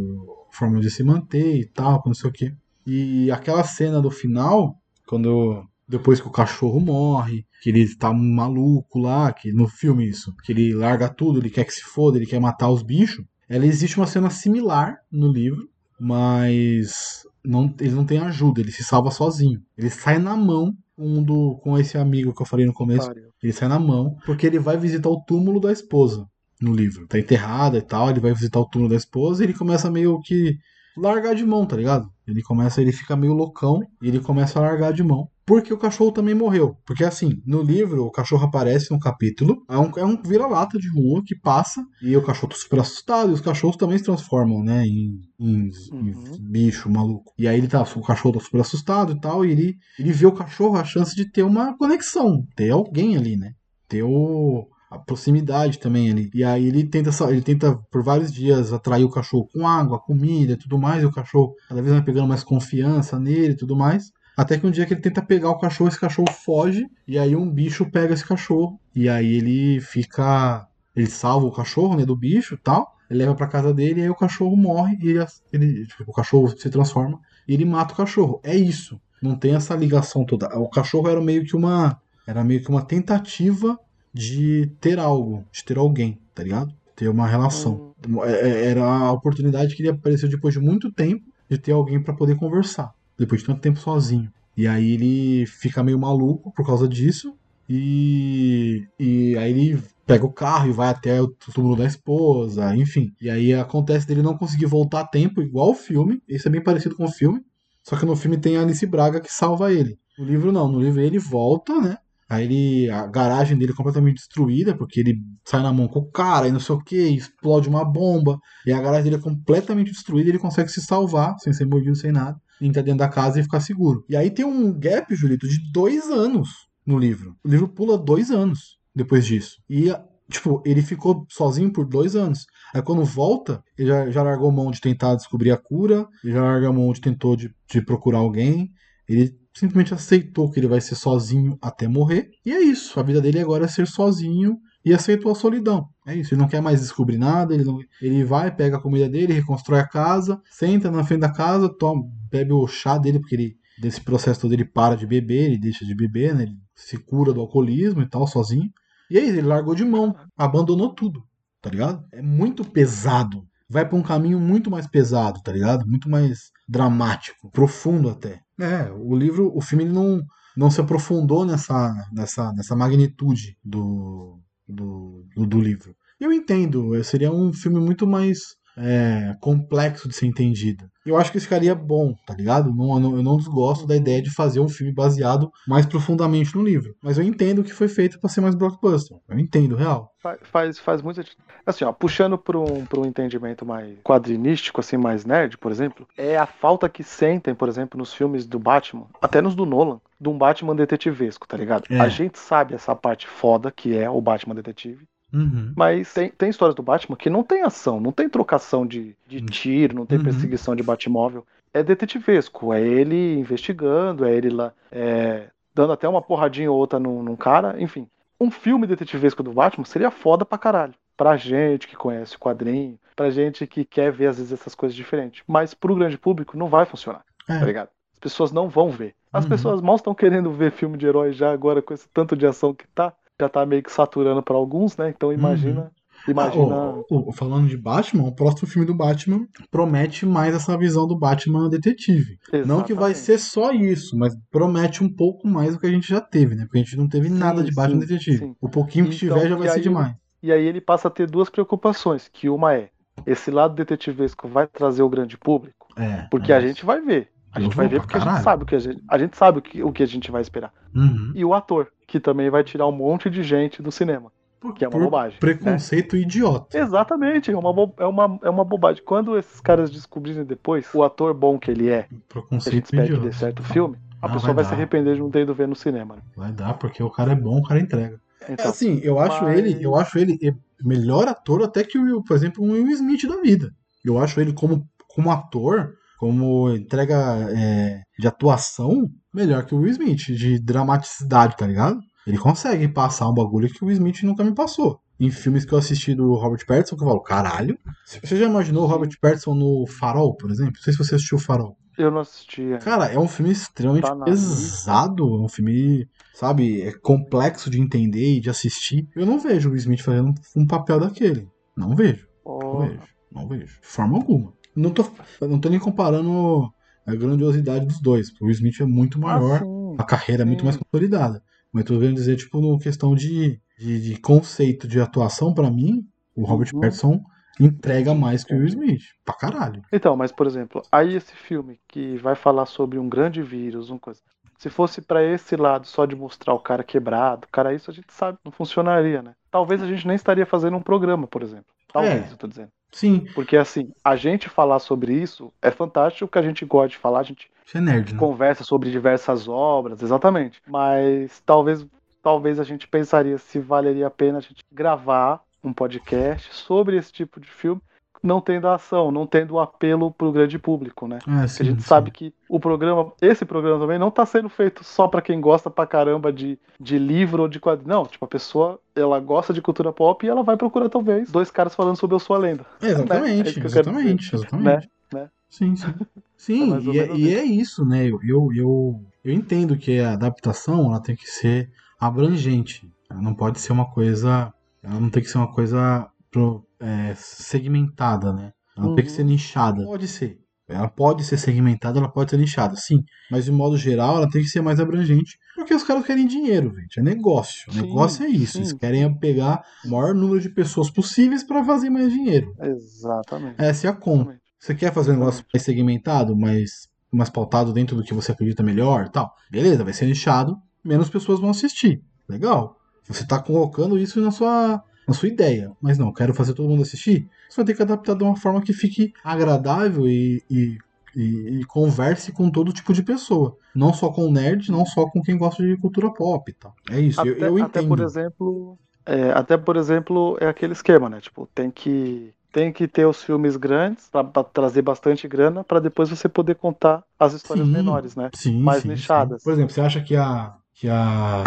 forma de se manter e tal, não sei o quê. E aquela cena do final, quando depois que o cachorro morre, que ele tá maluco lá, que no filme isso, que ele larga tudo, ele quer que se foda, ele quer matar os bichos. Ela existe uma cena similar no livro, mas não, ele não tem ajuda, ele se salva sozinho. Ele sai na mão um do, com esse amigo que eu falei no começo. Ele sai na mão, porque ele vai visitar o túmulo da esposa no livro. Tá enterrada e tal, ele vai visitar o túmulo da esposa e ele começa meio que largar de mão, tá ligado? Ele começa, ele fica meio loucão e ele começa a largar de mão. Porque o cachorro também morreu. Porque assim, no livro, o cachorro aparece num capítulo. É um, é um vira-lata de rua que passa. E o cachorro tá super assustado. E os cachorros também se transformam, né? Em, em, uhum. em bicho maluco. E aí ele tá, o cachorro tá super assustado e tal. E ele, ele vê o cachorro a chance de ter uma conexão. Ter alguém ali, né? Ter o, a proximidade também ali. E aí ele tenta, ele tenta por vários dias atrair o cachorro com água, comida e tudo mais, e o cachorro cada vez vai pegando mais confiança nele e tudo mais. Até que um dia que ele tenta pegar o cachorro, esse cachorro foge, e aí um bicho pega esse cachorro. E aí ele fica. Ele salva o cachorro, né, do bicho tal. Ele leva pra casa dele, e aí o cachorro morre, e ele, ele tipo, o cachorro se transforma, e ele mata o cachorro. É isso. Não tem essa ligação toda. O cachorro era meio que uma. Era meio que uma tentativa de ter algo, de ter alguém, tá ligado? Ter uma relação. Hum. É, é, era a oportunidade que ele apareceu depois de muito tempo de ter alguém para poder conversar, depois de tanto tempo sozinho. E aí ele fica meio maluco por causa disso. E, e aí ele pega o carro e vai até o túmulo da esposa, enfim. E aí acontece dele não conseguir voltar a tempo, igual o filme. Isso é bem parecido com o filme. Só que no filme tem a Alice Braga que salva ele. No livro não, no livro ele volta, né? Aí ele, a garagem dele é completamente destruída, porque ele sai na mão com o cara e não sei o que, explode uma bomba, e a garagem dele é completamente destruída ele consegue se salvar, sem ser mordido, sem nada, entrar dentro da casa e ficar seguro. E aí tem um gap, Julito, de dois anos no livro. O livro pula dois anos depois disso. E, tipo, ele ficou sozinho por dois anos. Aí quando volta, ele já, já largou mão de tentar descobrir a cura, já largou mão de tentou de, de procurar alguém, ele simplesmente aceitou que ele vai ser sozinho até morrer. E é isso. A vida dele agora é ser sozinho e aceitou a solidão. É isso. Ele não quer mais descobrir nada. Ele, não, ele vai, pega a comida dele, reconstrói a casa, senta na frente da casa, toma, bebe o chá dele, porque ele, desse processo todo ele para de beber, ele deixa de beber, né? Ele se cura do alcoolismo e tal, sozinho. E aí, ele largou de mão, abandonou tudo, tá ligado? É muito pesado. Vai para um caminho muito mais pesado, tá ligado? Muito mais dramático, profundo até. É, o livro, o filme não, não se aprofundou nessa, nessa, nessa magnitude do, do, do, do livro. Eu entendo, seria um filme muito mais é, complexo de ser entendido. Eu acho que isso ficaria bom, tá ligado? Não, eu não desgosto da ideia de fazer um filme baseado mais profundamente no livro. Mas eu entendo que foi feito para ser mais blockbuster. Eu entendo, real. Faz, faz, faz muito Assim, ó, puxando para um, um entendimento mais quadrinístico, assim, mais nerd, por exemplo, é a falta que sentem, por exemplo, nos filmes do Batman, até nos do Nolan, de um Batman detetivesco, tá ligado? É. A gente sabe essa parte foda que é o Batman detetive. Uhum. Mas tem, tem histórias do Batman que não tem ação, não tem trocação de, de uhum. tiro, não tem uhum. perseguição de Batmóvel. É detetivesco, é ele investigando, é ele lá é, dando até uma porradinha ou outra num, num, cara, enfim. Um filme detetivesco do Batman seria foda pra caralho. Pra gente que conhece o quadrinho, pra gente que quer ver às vezes essas coisas diferentes. Mas pro grande público não vai funcionar, é. tá ligado? As pessoas não vão ver. As uhum. pessoas mal estão querendo ver filme de herói já agora com esse tanto de ação que tá já tá meio que saturando para alguns, né? Então imagina. Uhum. Imagina. Ah, o, o, falando de Batman, o próximo filme do Batman promete mais essa visão do Batman detetive. Exatamente. Não que vai ser só isso, mas promete um pouco mais do que a gente já teve, né? Porque a gente não teve sim, nada de Batman sim, detetive. Sim. O pouquinho que então, tiver já vai ser demais. E aí ele passa a ter duas preocupações, que uma é esse lado detetivesco vai trazer o grande público, é, porque é. a gente vai ver. A gente vai ver porque a gente sabe o que a gente, a gente sabe o que, o que a gente vai esperar. Uhum. E o ator, que também vai tirar um monte de gente do cinema. que é uma bobagem. né? Preconceito idiota. Exatamente, é uma, é, uma, é uma bobagem. Quando esses caras descobrirem depois o ator bom que ele é, que a gente espera que idiota. dê certo o filme, a Não, pessoa vai vai, se arrepender de não ter ido ver no cinema. Né? Vai dar, porque o cara é bom, o cara entrega. É Então, assim, eu acho mas- ele, eu acho ele e- melhor ator até que o, por exemplo, o Will Smith da vida. Eu acho ele como, como ator, como entrega é, de atuação, melhor que o Will Smith, de dramaticidade, tá ligado? Ele consegue passar um bagulho que o Will Smith nunca me passou. Em filmes que eu assisti do Robert Pattinson, que eu falo, caralho. Você já imaginou o Robert Pattinson no Farol, por exemplo? Não sei se você assistiu o Farol. eu não assisti. Cara, é um filme extremamente Tá pesado, é um filme, sabe, é complexo de entender e de assistir. Eu não vejo o Will Smith fazendo um papel daquele. Não vejo, não Porra. vejo, não vejo. De forma alguma. Não tô, não tô nem comparando a grandiosidade dos dois. O Will Smith é muito maior, Ah, a carreira é muito sim. mais consolidada. Mas tô querendo dizer, tipo, no questão de, de, de conceito de atuação, pra mim, o Robert Uhum. Pattinson entrega mais que o Will Smith. Pra caralho. Então, mas por exemplo, aí esse filme que vai falar sobre um grande vírus, uma coisa. Se fosse pra esse lado só de mostrar o cara quebrado, cara, isso a gente sabe, não funcionaria, né? Talvez a gente nem estaria fazendo um programa, por exemplo. Talvez, É. eu tô dizendo. Sim, Porque assim, a gente falar sobre isso é fantástico, que a gente gosta de falar, a gente é nerd, né? conversa sobre diversas obras, exatamente. Mas talvez, talvez a gente pensaria se valeria a pena a gente gravar um podcast sobre esse tipo de filme, não tendo a ação, não tendo o apelo pro grande público, né? Ah, sim, a gente sim. sabe que o programa, esse programa também não tá sendo feito só pra quem gosta pra caramba de, de livro ou de quadrinho. Não, tipo, a pessoa, ela gosta de cultura pop e ela vai procurar talvez dois caras falando sobre Eu Sou a Lenda. É, exatamente, É isso que eu quero exatamente, exatamente. Né? Sim, sim. Sim, É ou e, é, e é isso, né? Eu, eu, eu, eu entendo que a adaptação ela tem que ser abrangente. Ela não pode ser uma coisa. Ela não tem que ser uma coisa pro- é, segmentada, né? Ela não tem que Uhum. ser nichada. Pode ser. Ela pode ser segmentada, ela pode ser nichada, sim. Mas de modo geral, ela tem que ser mais abrangente. Porque os caras querem dinheiro, gente. É negócio. O Sim, negócio é isso. sim. Eles querem pegar o maior número de pessoas possíveis para fazer mais dinheiro. Exatamente. Essa é a conta. Você quer fazer um negócio mais segmentado, mais, mais pautado dentro do que você acredita melhor e tal? Beleza, vai ser nichado, menos pessoas vão assistir. Legal. Você tá colocando isso na sua, na sua ideia. Mas não, quero fazer todo mundo assistir. Você vai ter que adaptar de uma forma que fique agradável e, e, e- e converse com todo tipo de pessoa. Não só com o nerd, não só com quem gosta de cultura pop e tal. É isso, Até, eu, eu até entendo. por exemplo, é, até por exemplo, é aquele esquema, né? Tipo, tem que tem que ter os filmes grandes pra trazer bastante grana pra depois você poder contar as histórias Sim. menores, né? Sim, mais sim, nichadas. sim. Por exemplo, você acha que a que a,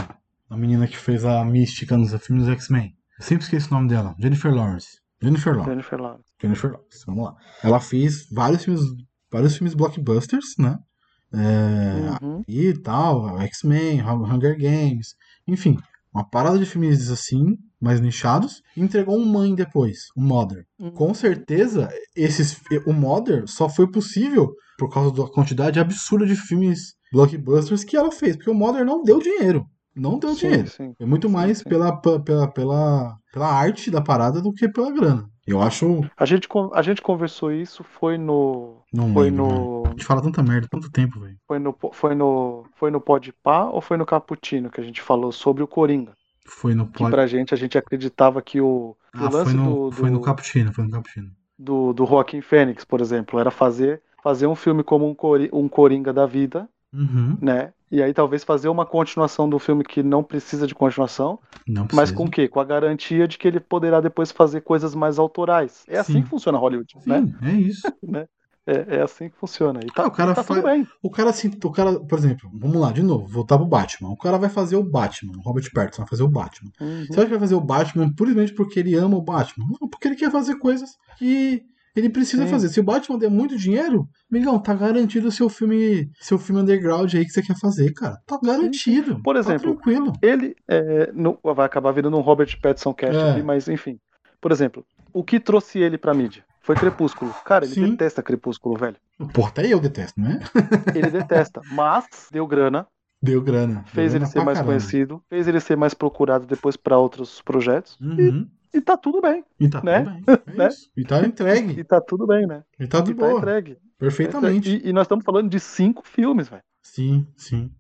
a menina que fez a Mística nos filmes do X-Men, eu sempre esqueço o nome dela, Jennifer Lawrence. Jennifer Lawrence. Jennifer Lawrence. Jennifer Lawrence, vamos lá. Ela fez vários filmes, vários filmes blockbusters, né? É, Uhum. e tal, X-Men, Hunger Games, enfim, uma parada de filmes assim, mais nichados, e entregou um Mãe depois, um Mother. Uhum. Com certeza, esses, o Mother só foi possível por causa da quantidade absurda de filmes blockbusters que ela fez, porque o Mother não deu dinheiro. Não deu Sim, dinheiro. sim. É muito Sim, mais. Pela, pela, pela, pela arte da parada do que pela grana. Eu acho. A gente, a gente conversou isso, foi no. Não Foi lembro, no. A gente fala tanta merda, tanto tempo, velho. Foi no. Foi no. Foi no Podpah ou foi no Cappuccino que a gente falou sobre o Coringa? Foi no Que pod... pra gente a gente acreditava que o, que o Ah, foi lance no, do, foi no do, Cappuccino, foi no Cappuccino. do, do Joaquim Fênix, por exemplo, era fazer, fazer um filme como um, Cori- um Coringa da vida, Uhum. né? E aí talvez fazer uma continuação do filme que não precisa de continuação, precisa. mas com o quê? Com a garantia de que ele poderá depois fazer coisas mais autorais. É assim Sim. que funciona Hollywood, né? Sim, é isso. É, é assim que funciona. E tá, Ah, o cara tá faz-. O cara, assim, o cara, por exemplo, vamos lá, de novo, voltar pro Batman. O cara vai fazer o Batman, o Robert Pattinson vai fazer o Batman. Uhum. Você acha que vai fazer o Batman puramente porque ele ama o Batman? Não, porque ele quer fazer coisas que ele precisa Sim. fazer. Se o Batman der muito dinheiro, amigão, tá garantido o seu filme, seu filme underground aí que você quer fazer, cara. Tá garantido. Por Tá exemplo, tranquilo. Ele é, no- vai acabar virando um Robert Pattinson cast É. aqui, mas enfim. Por exemplo, o que trouxe ele pra mídia? Foi Crepúsculo. Cara, ele Sim. detesta Crepúsculo, velho. Porra, até eu detesto, né? Ele detesta, mas deu grana, Deu grana. fez Deu ele grana ser mais caralho. conhecido, fez ele ser mais procurado depois pra outros projetos. Uhum. E tá tudo bem. E tá Né? tudo bem. É Né? E tá entregue. E tá tudo bem, né? E tá de e tá boa. entregue. Perfeitamente. E, e nós estamos falando de cinco filmes, velho. Sim, sim.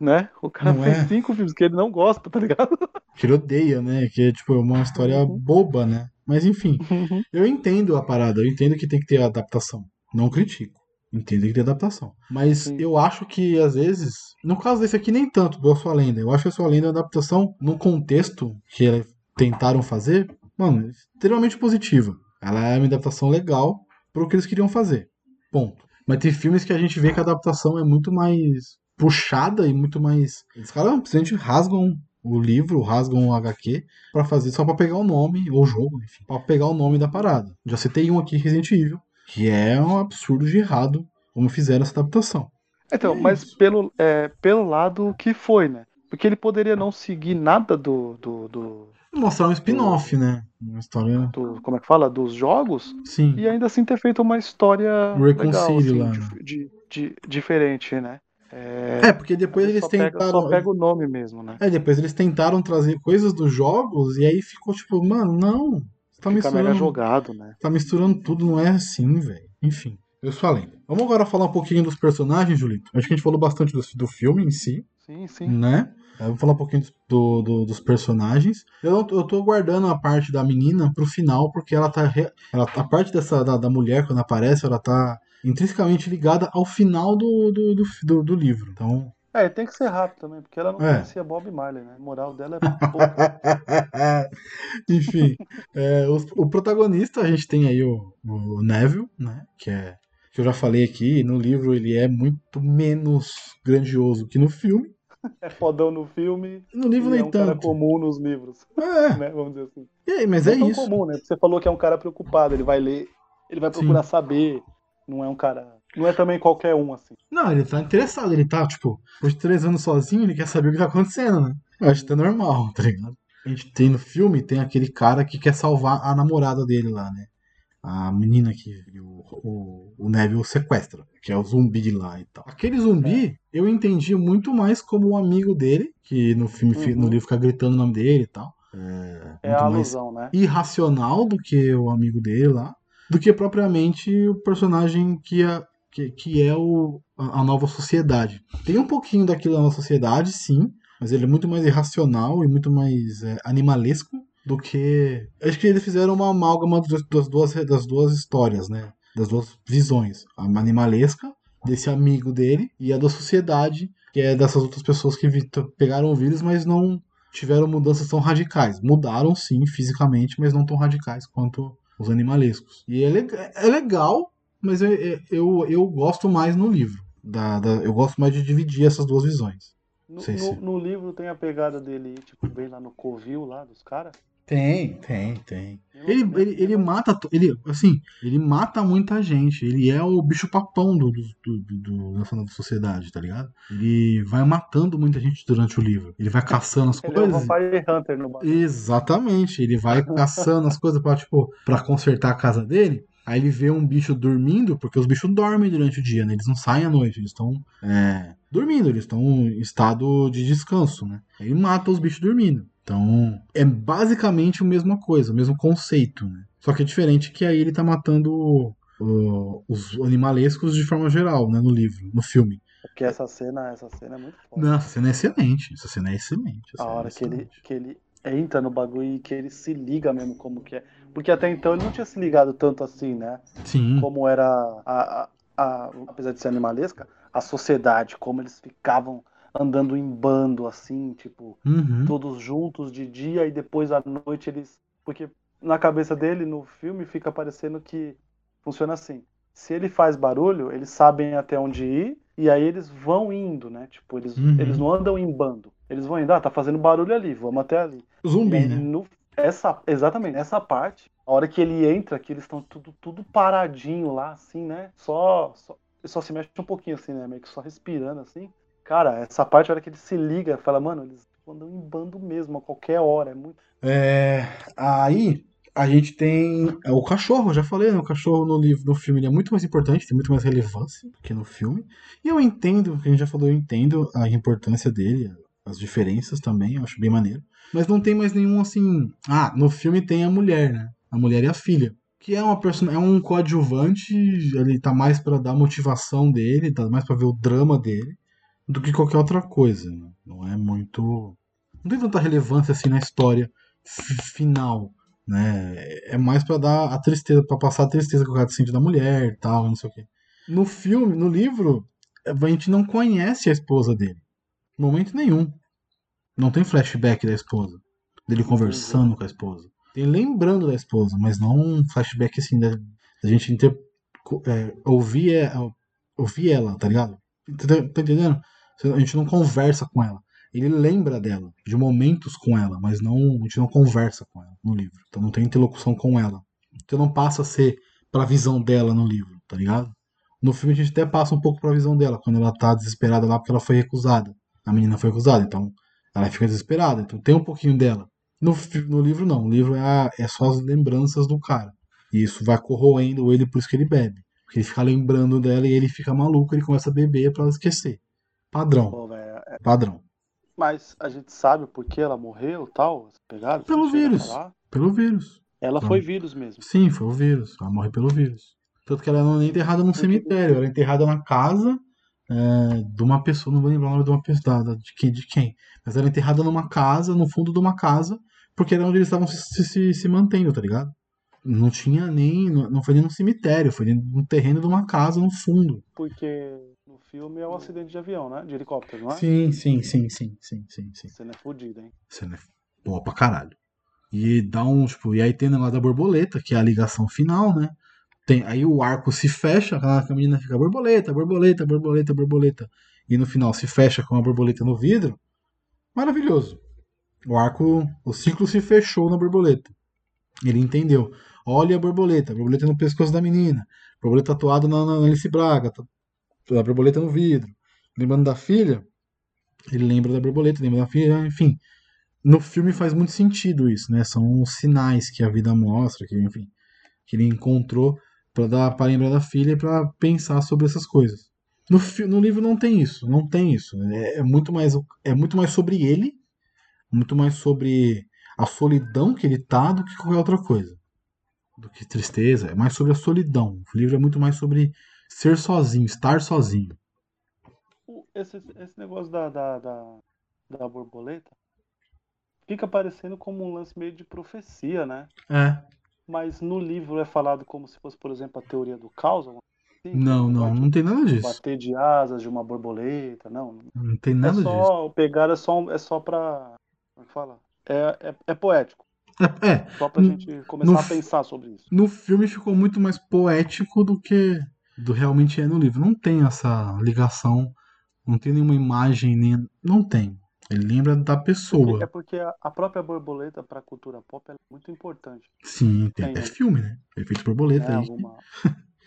Né? O cara Não fez é? cinco filmes que ele não gosta, tá ligado? Que ele odeia, né? Que é tipo uma história Uhum. boba, né? Mas enfim, eu entendo a parada, eu entendo que tem que ter adaptação. Não critico. Entendo que tem adaptação. Mas Sim. eu acho que, às vezes, no caso desse aqui, nem tanto do A Sua Lenda. Eu acho que A Sua Lenda é uma adaptação no contexto que eles tentaram fazer, mano, extremamente positiva. Ela é uma adaptação legal pro que eles queriam fazer. Ponto. Mas tem filmes que a gente vê que a adaptação é muito mais puxada e muito mais. Os caras simplesmente rasgam o livro, rasgam o HQ pra fazer só pra pegar o nome, ou o jogo, enfim, pra pegar o nome da parada. Já citei um aqui, Resident Evil, que é um absurdo de errado como fizeram essa adaptação. Então, É mas pelo, é, pelo lado que foi, né? Porque ele poderia não seguir nada do. do, do, Mostrar um spin-off, né? Uma história. do- como é que fala? Dos jogos. Sim. E ainda assim ter feito uma história Um legal, assim, lá. de, de- de- diferente, né? É, É, porque depois eles só pega, tentaram. só pega o nome mesmo, né? É, depois eles tentaram trazer coisas dos jogos e aí ficou tipo, mano, não. Você tá Fica misturando, jogado, né? tá misturando tudo, não é assim, velho. Enfim, eu sou além. Vamos agora falar um pouquinho dos personagens, Julito. Acho que a gente falou bastante do, do filme em si, Sim, sim. né? É, Vamos falar um pouquinho dos- do, do- dos personagens. Eu, eu tô guardando a parte da menina pro final, porque ela tá. re- Ela, a parte dessa da, da mulher, quando aparece, ela tá intrinsecamente ligada ao final do, do, do, do- do livro. Então, É, tem que ser rápido também, porque ela não É. conhecia Bob Marley, né? A moral dela é pouca. Enfim, é, os- o, protagonista a gente tem aí o, o Neville, né? Que é que eu já falei aqui, no livro ele é muito menos grandioso que no filme. é fodão no filme No livro nem é um cara tanto. comum nos livros, É, né? Vamos dizer assim. e aí, mas não é tão isso. comum, né? Você falou que é um cara preocupado, ele vai ler, ele vai procurar saber. Não é um cara. Não é também qualquer um, assim. Não, ele tá interessado, ele tá, tipo, depois de três anos sozinho, ele quer saber o que tá acontecendo, né? Eu acho que é normal, tá ligado? A gente tem no filme, tem aquele cara que quer salvar a namorada dele lá, né? A menina que o, o, o Neville sequestra, que é o zumbi lá e tal. Aquele zumbi, eu entendi muito mais como um amigo dele, que no filme, fi- Uhum. no livro fica gritando o nome dele e tal. É muito a mais alusão, né? irracional do que o amigo dele lá, do que propriamente o personagem que é, que, que é o, a, a nova sociedade. Tem um pouquinho daquilo na nova sociedade, sim, mas ele é muito mais irracional e muito mais é, animalesco do que. Acho que eles fizeram uma amálgama das, duas, das duas histórias, né? Das duas visões. A animalesca, desse amigo dele, e a da sociedade, que é dessas outras pessoas que pegaram o vírus, mas não tiveram mudanças tão radicais. Mudaram sim fisicamente, mas não tão radicais quanto os animalescos. E é, leg- é legal, mas eu, eu, eu gosto mais no livro. Da, da- eu gosto mais de dividir essas duas visões. No, no- sei. no livro tem a pegada dele, tipo, bem lá no covil lá dos caras. Tem, tem, tem. Ele, ele, ele mata. Ele, assim, ele mata muita gente. Ele é o bicho papão do, do, do, do, da sociedade, tá ligado? Ele vai matando muita gente durante o livro. Ele vai caçando as Ele é o coisas. Vampire Hunter no bagulho. Exatamente, ele vai caçando as coisas pra, tipo, pra consertar a casa dele. Aí ele vê um bicho dormindo, porque os bichos dormem durante o dia, né? Eles não saem à noite, eles estão é, dormindo, eles estão em estado de descanso, né? Aí ele mata os bichos dormindo. Então, é basicamente a mesma coisa, o mesmo conceito, né? Só que é diferente que aí ele tá matando o- os animalescos de forma geral, né? No livro, no filme. Porque essa cena, essa cena é muito foda. Não, essa cena é excelente, essa cena é excelente. A cena é hora que ele, excelente. que ele entra no bagulho e que ele se liga mesmo como que é. Porque até então ele não tinha se ligado tanto assim, né? Sim. Como era, a, a- a- apesar de ser animalesca, a sociedade, como eles ficavam andando em bando, assim, tipo, Uhum. todos juntos de dia e depois à noite eles. Porque na cabeça dele, no filme, fica parecendo que funciona assim. Se ele faz barulho, eles sabem até onde ir e aí eles vão indo, né? Tipo, eles, Uhum. eles não andam em bando. Eles vão indo, ah, tá fazendo barulho ali, vamos até ali. Zumbi, aí, né? no- essa, exatamente, essa parte, a hora que ele entra, que eles estão tudo, tudo paradinho lá, assim, né? Só, só, só se mexe um pouquinho, assim, né? Meio que só respirando, assim. Cara, essa parte, a hora que ele se liga, fala, mano, eles andam em bando mesmo, a qualquer hora. É muito. É, aí a gente tem é, o cachorro, já falei, né? O cachorro no livro, no filme, ele é muito mais importante, tem muito mais relevância que no filme. E eu entendo, que a gente já falou, eu entendo a importância dele, as diferenças também, eu acho bem maneiro. Mas não tem mais nenhum assim. Ah, no filme tem a mulher, né? A mulher e a filha. Que é uma person... é um coadjuvante, ele tá mais pra dar motivação dele, tá mais pra ver o drama dele. Do que qualquer outra coisa. né? Não é muito. Não tem tanta relevância assim na história fi- final. Né? É mais pra dar a tristeza, pra passar a tristeza que o cara sente da mulher e tal, não sei o quê. No filme, no livro, a gente não conhece a esposa dele. Momento nenhum. Não tem flashback da esposa. Dele conversando com a esposa. Tem lembrando da esposa, mas não um flashback assim, da, da gente inter, é, ouvir, é, ouvir ela, tá ligado? Tá, tá entendendo? A gente não conversa com ela. Ele lembra dela, de momentos com ela, mas não a gente não conversa com ela no livro. Então não tem interlocução com ela. Então não passa a ser pra visão dela no livro, tá ligado? No filme a gente até passa um pouco pra visão dela, quando ela tá desesperada lá porque ela foi recusada. A menina foi recusada, então ela fica desesperada. Então tem um pouquinho dela. No, no livro não, o livro é, a- é só as lembranças do cara. E isso vai corroendo ele, por isso que ele bebe. Porque ele fica lembrando dela e ele fica maluco, ele começa a beber pra ela esquecer. Padrão, Pô, velho, é- padrão. Mas a gente sabe por que ela morreu e tal? Pelo vírus. Pelo vírus. Ela Então- foi vírus mesmo. Sim, foi o vírus. Ela morre pelo vírus. Tanto que ela não é enterrada num cemitério, ela é enterrada na casa é, de uma pessoa, não vou lembrar o nome de uma pessoa, de quem, de quem. Mas ela é enterrada numa casa, no fundo de uma casa, porque era onde eles estavam se, se, se- mantendo, tá ligado? Não tinha nem. Não foi nem num cemitério, foi um terreno de uma casa no fundo. Porque no filme é um acidente de avião, né? De helicóptero, não é? Sim, sim, sim, sim, sim, sim, sim. Você não é fodido, hein? Cena é boa pra caralho. E dá um, tipo, e aí tem o negócio da borboleta, que é a ligação final, né? Tem, aí o arco se fecha, a menina fica borboleta, borboleta, borboleta, borboleta. E no final se fecha com a borboleta no vidro. Maravilhoso. O arco, o ciclo se fechou na borboleta. Ele entendeu. Olha a borboleta, a borboleta no pescoço da menina, a borboleta tatuada na, na, na Alice Braga, tá- a borboleta no vidro. Lembrando da filha, ele lembra da borboleta, lembra da filha, enfim no filme faz muito sentido isso, né? São os sinais que a vida mostra, que enfim, que ele encontrou para dar para lembrar da filha e para pensar sobre essas coisas. No, no livro não tem isso, não tem isso. É, é muito mais é muito mais sobre ele, muito mais sobre a solidão que ele tá do que qualquer outra coisa. Do que tristeza, é mais sobre a solidão. O livro é muito mais sobre ser sozinho, estar sozinho. Esse, esse negócio da, da, da, da borboleta fica parecendo como um lance meio de profecia, né? É. Mas no livro é falado como se fosse, por exemplo, a teoria do caos. assim, Não, não, não tem nada disso. Bater de asas de uma borboleta, não. Não tem É nada disso. só, o pegar é só, é só pra. Como é que fala? É, é, é poético. É, é, Só pra No- gente começar a pensar sobre isso. no filme ficou muito mais poético do que do realmente é no livro. Não tem essa ligação, não tem nenhuma imagem, nem não tem. Ele lembra da pessoa. é porque a, a própria borboleta pra cultura pop é muito importante. Sim, tem Tem. até filme, né? Efeito borboleta né? aí. Alguma.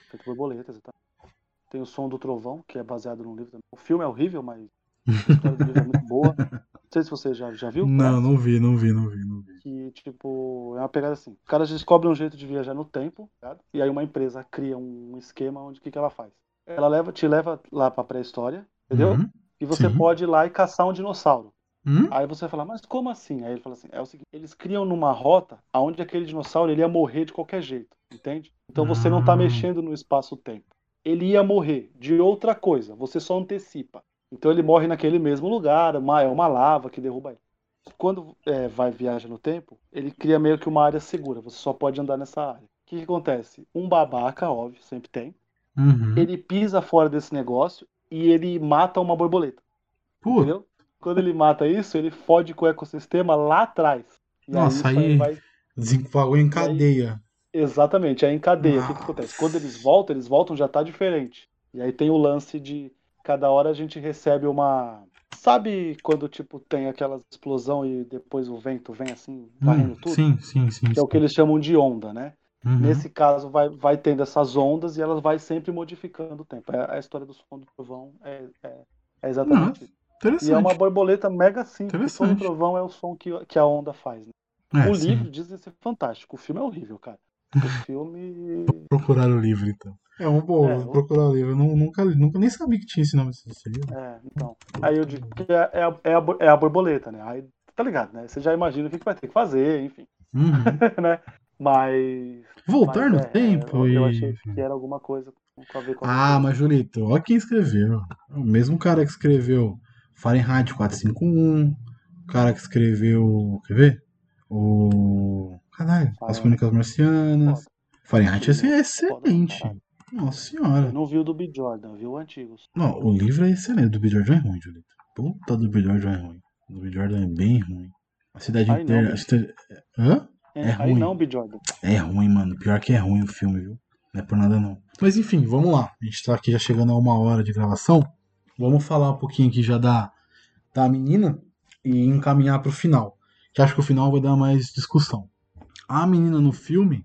Feito borboleta, exatamente. Tem o som do trovão, que é baseado num livro também. O filme é horrível, mas a história do livro é muito boa. Não sei se você já, já viu. Não, não vi, não vi, não vi, não vi. que, tipo, é uma pegada assim. Os caras descobrem um jeito de viajar no tempo, tá ligado? e aí uma empresa cria um esquema onde o que, que ela faz? Ela leva, te leva lá pra pré-história, entendeu? Uhum. E você Sim. pode ir lá e caçar um dinossauro. Hum? Aí você vai falar, mas como assim? Aí ele fala assim, é o seguinte, eles criam numa rota aonde aquele dinossauro ele ia morrer de qualquer jeito, entende? Então você não tá Ah. mexendo no espaço-tempo. Ele ia morrer de outra coisa, você só antecipa. Então ele morre naquele mesmo lugar, uma, é uma lava que derruba ele. Quando é, vai viajar no tempo, ele cria meio que uma área segura, você só pode andar nessa área. O que, que acontece? Um babaca, óbvio, sempre tem, Uhum. ele pisa fora desse negócio e ele mata uma borboleta. Pô, Entendeu? Quando ele mata isso, ele fode com o ecossistema lá atrás. E Nossa, isso aí- vai. desenfagou em cadeia. Exatamente, aí em cadeia. O que, que acontece? Quando eles voltam, eles voltam já tá diferente. E aí tem o lance de cada hora a gente recebe uma. Sabe quando tipo tem aquela explosão e depois o vento vem assim, varrendo Hum, tudo? sim, sim, sim. Que é o que eles chamam de onda, né? Uhum. Nesse caso, vai, vai tendo essas ondas e elas vai sempre modificando o tempo. É- A história do som do trovão é, é, é exatamente isso. Interessante. E é uma borboleta mega simples. O som do trovão é o som que, que a onda faz. né? É, o sim. livro dizem ser fantástico. O filme é horrível, cara. O filme. Procurar o livro, então. É um bom, É, vou procurar o livro. Eu nu- nunca, nunca nem sabia que tinha esse nome desse livro. É, então. Aí eu digo que é, é, a, é, a, é a borboleta, né? Aí, tá ligado, né? Você já imagina o que, que vai ter que fazer, enfim. Uhum. né? Mas. Voltar mas no é, tempo eu, e. eu achei que era alguma coisa com a ver com a Ah, mas Julito, olha quem escreveu. O mesmo cara que escreveu Fahrenheit 451, o cara que escreveu. Quer ver? O. Caralho, As Fahrenheit. Crônicas Marcianas. Foda. Fahrenheit Sim, é excelente. Nossa Eu senhora. não vi o do B. Jordan, vi o antigo. Não, o livro é excelente. Do B. Jordan é ruim, Julito. Puta do B. Jordan é ruim. O do B. Jordan é bem ruim. A cidade Ai, não, inteira. a cidade- Hã? É Aí ruim. não, B. Jordan. É ruim, mano. Pior que é ruim o filme, viu? Não é por nada não. Mas enfim, vamos lá. A gente tá aqui já chegando a uma hora de gravação. Vamos falar um pouquinho aqui já da, da menina e encaminhar pro final. Que acho que o final vai dar mais discussão. A menina no filme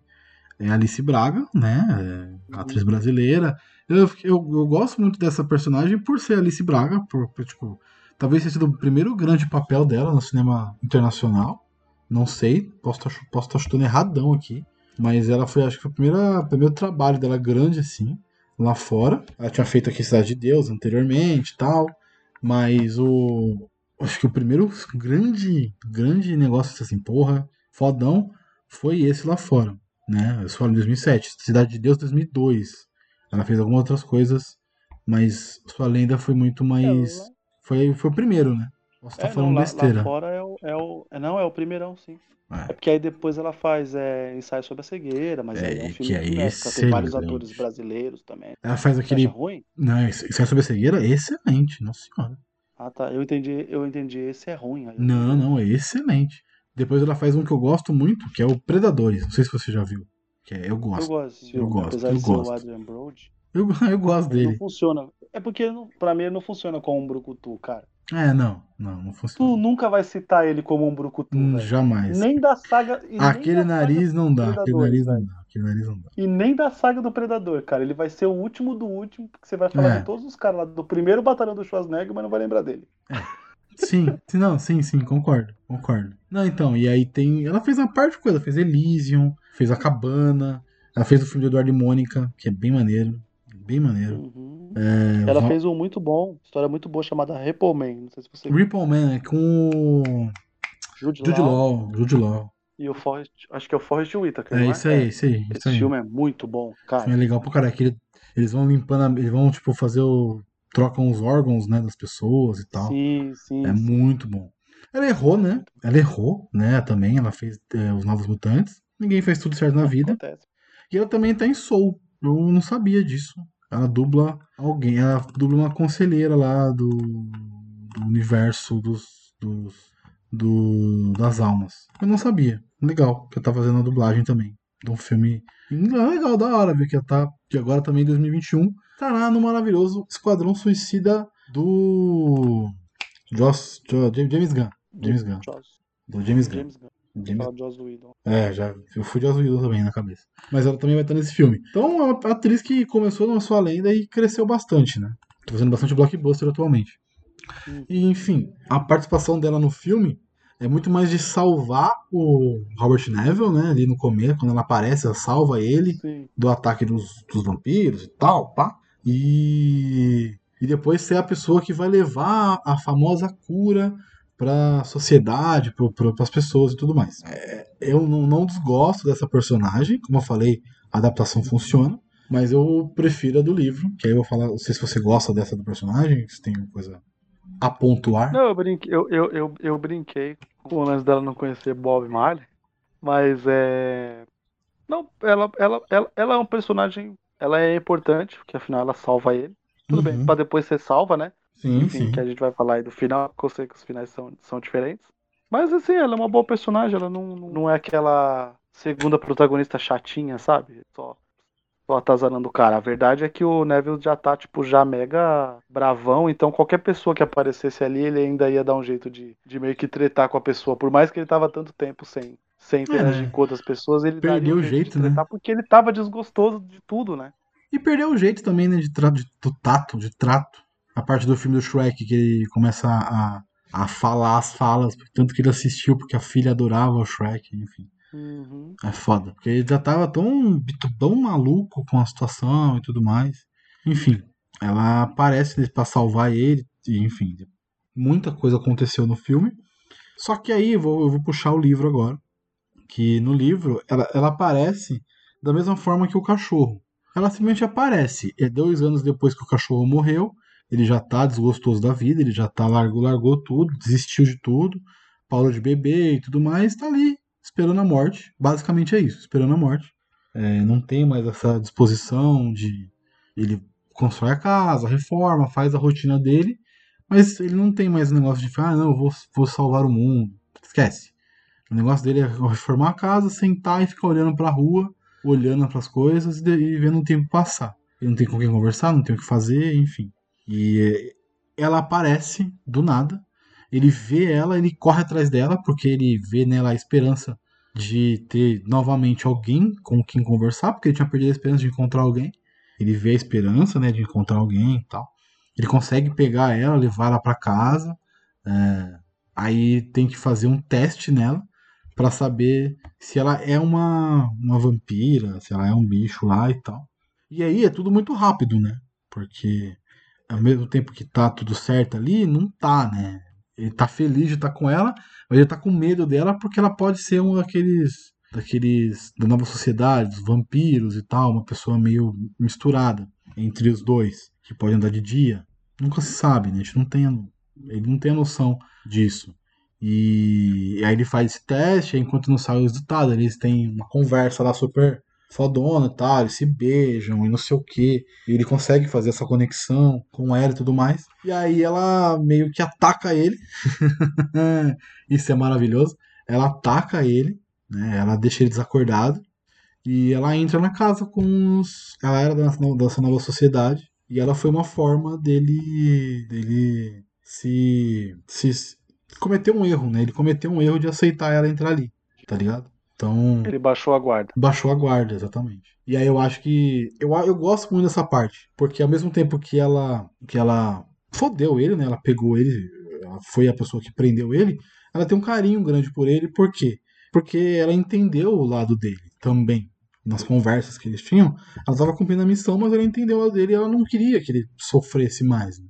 é Alice Braga, né? É atriz brasileira. Eu, eu, eu gosto muito dessa personagem por ser Alice Braga, por, por, tipo, talvez tenha sido o primeiro grande papel dela no cinema internacional. Não sei, posso estar posso tá chutando erradão aqui. Mas ela foi, acho que foi o primeiro, primeiro trabalho dela grande, assim, lá fora. Ela tinha feito aqui Cidade de Deus anteriormente e tal. Mas o. Acho que o primeiro grande, grande negócio, assim, porra, fodão, foi esse lá fora. Né? Eu falo em 2007. Cidade de Deus 2002. Ela fez algumas outras coisas, mas sua lenda foi muito mais. É, Foi, foi o primeiro, né? Posso estar É, falando não, lá, besteira. lá fora é o, é o. é, Não, é o primeirão, sim. É. É porque aí depois ela faz é, ensaio sobre a cegueira, mas É, aí é um que filme é época, tem vários atores brasileiros também. Ela faz Você aquele. ruim? Não, é sobre a cegueira? Excelente, nossa senhora. Ah, tá. Eu entendi, eu entendi. Esse é ruim. Aí Não, não, é excelente. Depois ela faz um que eu gosto muito, que é o Predadores. Não sei se você já viu. Que é, eu Eu gosto. gosto desse Eu gosto, apesar eu de ser o gosto. Adrian Brody. Eu, eu gosto Ele não dele. funciona. É porque, não, pra mim, ele não funciona como um brucutu, cara. É, não, não, não Tu funciona. nunca vai citar ele como um brucutu, Hum, jamais. Nem da saga. Aquele da nariz saga não dá, aquele nariz não dá, aquele nariz não dá. E nem da saga do Predador, cara. Ele vai ser o último do último, porque você vai falar É. de todos os caras lá do primeiro batalhão do Schwarzenegger, mas não vai lembrar dele. Sim, sim, não, sim, sim, concordo, concordo. Não, então, e aí tem. Ela fez uma parte de coisa, fez Elysium, fez A Cabana, ela fez o filme do Eduardo e Mônica, que é bem maneiro. Bem maneiro. Uhum. É, Ela fez um muito bom, história muito boa chamada Repolman. Não sei se você. Ripple Man é com o Jude, Jude Law Law, Jude Law. e o Forrest. Acho que é o Forrest Whitaker. É não isso aí, isso aí, isso Esse aí. filme é muito bom, Filme cara. é legal pra caralho. ele- eles vão limpando, a- eles vão, tipo, fazer o. trocam os órgãos, né, das pessoas e tal. Sim, sim. É sim. muito bom. Ela errou, né? Ela errou, né? Também. Ela fez é, os Novos Mutantes. Ninguém fez tudo certo na vida. Acontece. E ela também tá em Soul. Eu não sabia disso. Ela dubla alguém. Ela dubla uma conselheira lá do, do universo dos, dos do, das almas. Eu não sabia. Legal que ela tá fazendo a dublagem também. De um filme legal, da hora, ver que ela tá. Que agora também em 2021 tá lá no maravilhoso Esquadrão Suicida do. Joss, Jo- James Gunn. James Gunn. Do James Gunn. James Gunn. James Whedon. é, já. Eu fui de Azul também na cabeça. Mas ela também vai estar nesse filme. Então, é uma atriz que começou na sua lenda e cresceu bastante, né? Tá fazendo bastante blockbuster atualmente. Hum. E, enfim, a participação dela no filme é muito mais de salvar o Robert Neville, né? Ali no começo, quando ela aparece, ela salva ele Sim. do ataque dos, dos vampiros e tal, pá. E, e depois ser a pessoa que vai levar a famosa cura pra sociedade, para as pessoas e tudo mais. É, eu não, não desgosto dessa personagem, como eu falei, a adaptação funciona, mas eu prefiro a do livro, que aí eu vou falar, não sei se você gosta dessa do personagem, se tem alguma coisa a pontuar. Não, eu brinquei, eu, eu, eu, eu brinquei com o lance dela não conhecer Bob Marley, mas é. Não, ela, ela, ela, ela é um personagem. Ela é importante, porque afinal ela salva ele. Tudo bem, Uhum. pra depois ser salva, né? Sim, Enfim, sim. que a gente vai falar aí do final, porque eu sei que os finais são, são diferentes. Mas assim, ela é uma boa personagem, ela não, não é aquela segunda protagonista chatinha, sabe? Só, só atazanando o cara. A verdade é que o Neville já tá, tipo, já mega bravão, então qualquer pessoa que aparecesse ali, ele ainda ia dar um jeito de, de meio que tretar com a pessoa. Por mais que ele tava tanto tempo sem, sem interagir né? com outras pessoas, ele Perdeu o jeito, né? porque ele tava desgostoso de tudo, né? E perdeu o jeito também, né, de, de- do tato, de trato. A parte do filme do Shrek, que ele começa a, a falar as falas, tanto que ele assistiu, porque a filha adorava o Shrek, enfim. Uhum. É foda. Porque ele já tava tão, tão maluco com a situação e tudo mais. Enfim, ela aparece pra salvar ele, e, enfim. Muita coisa aconteceu no filme. Só que aí eu vou, eu vou puxar o livro agora. Que no livro ela, ela aparece da mesma forma que o cachorro. Ela simplesmente aparece. É dois anos depois que o cachorro morreu, ele já tá desgostoso da vida, ele já tá largou, largou tudo, desistiu de tudo, parou de beber e tudo mais, tá ali esperando a morte. Basicamente é isso, esperando a morte. É, não tem mais essa disposição de ele constrói a casa, reforma, faz a rotina dele, mas ele não tem mais o negócio de ah, não, eu vou, vou salvar o mundo. Esquece. O negócio dele é reformar a casa, sentar e ficar olhando para a rua, olhando para as coisas e, vendo o tempo passar. Ele não tem com quem conversar, não tem o que fazer, enfim. E ela aparece do nada. Ele vê ela, ele corre atrás dela, porque ele vê nela a esperança de ter novamente alguém com quem conversar, porque ele tinha perdido a esperança de encontrar alguém. Ele vê a esperança né, de encontrar alguém e tal. Ele consegue pegar ela, levar ela para casa. É, aí tem que fazer um teste nela para saber se ela é uma, uma vampira, se ela é um bicho lá e tal. E aí é tudo muito rápido, né? Porque ao mesmo tempo que tá tudo certo ali, não tá, né? Ele tá feliz de estar tá com ela, mas ele tá com medo dela porque ela pode ser um daqueles daqueles da nova sociedade, dos vampiros e tal, uma pessoa meio misturada entre os dois, que pode andar de dia. Nunca se sabe, né? A gente não tem, ele não tem a noção disso. E, e aí ele faz esse teste, enquanto não sai o resultado, eles têm uma conversa lá super fodona e tal, eles se beijam e não sei o que. ele consegue fazer essa conexão com ela e tudo mais. E aí ela meio que ataca ele. Isso é maravilhoso. Ela ataca ele, né? Ela deixa ele desacordado. E ela entra na casa com os. Ela era dessa nova sociedade. E ela foi uma forma dele. dele se. se cometeu um erro, né? Ele cometeu um erro de aceitar ela entrar ali, tá ligado? Então. Ele baixou a guarda. Baixou a guarda, exatamente. E aí eu acho que. Eu, eu gosto muito dessa parte. Porque ao mesmo tempo que ela. que ela fodeu ele, né? Ela pegou ele. Ela foi a pessoa que prendeu ele. Ela tem um carinho grande por ele. Por quê? Porque ela entendeu o lado dele também. Nas conversas que eles tinham, ela estava cumprindo a missão, mas ela entendeu o lado dele e ela não queria que ele sofresse mais. Né?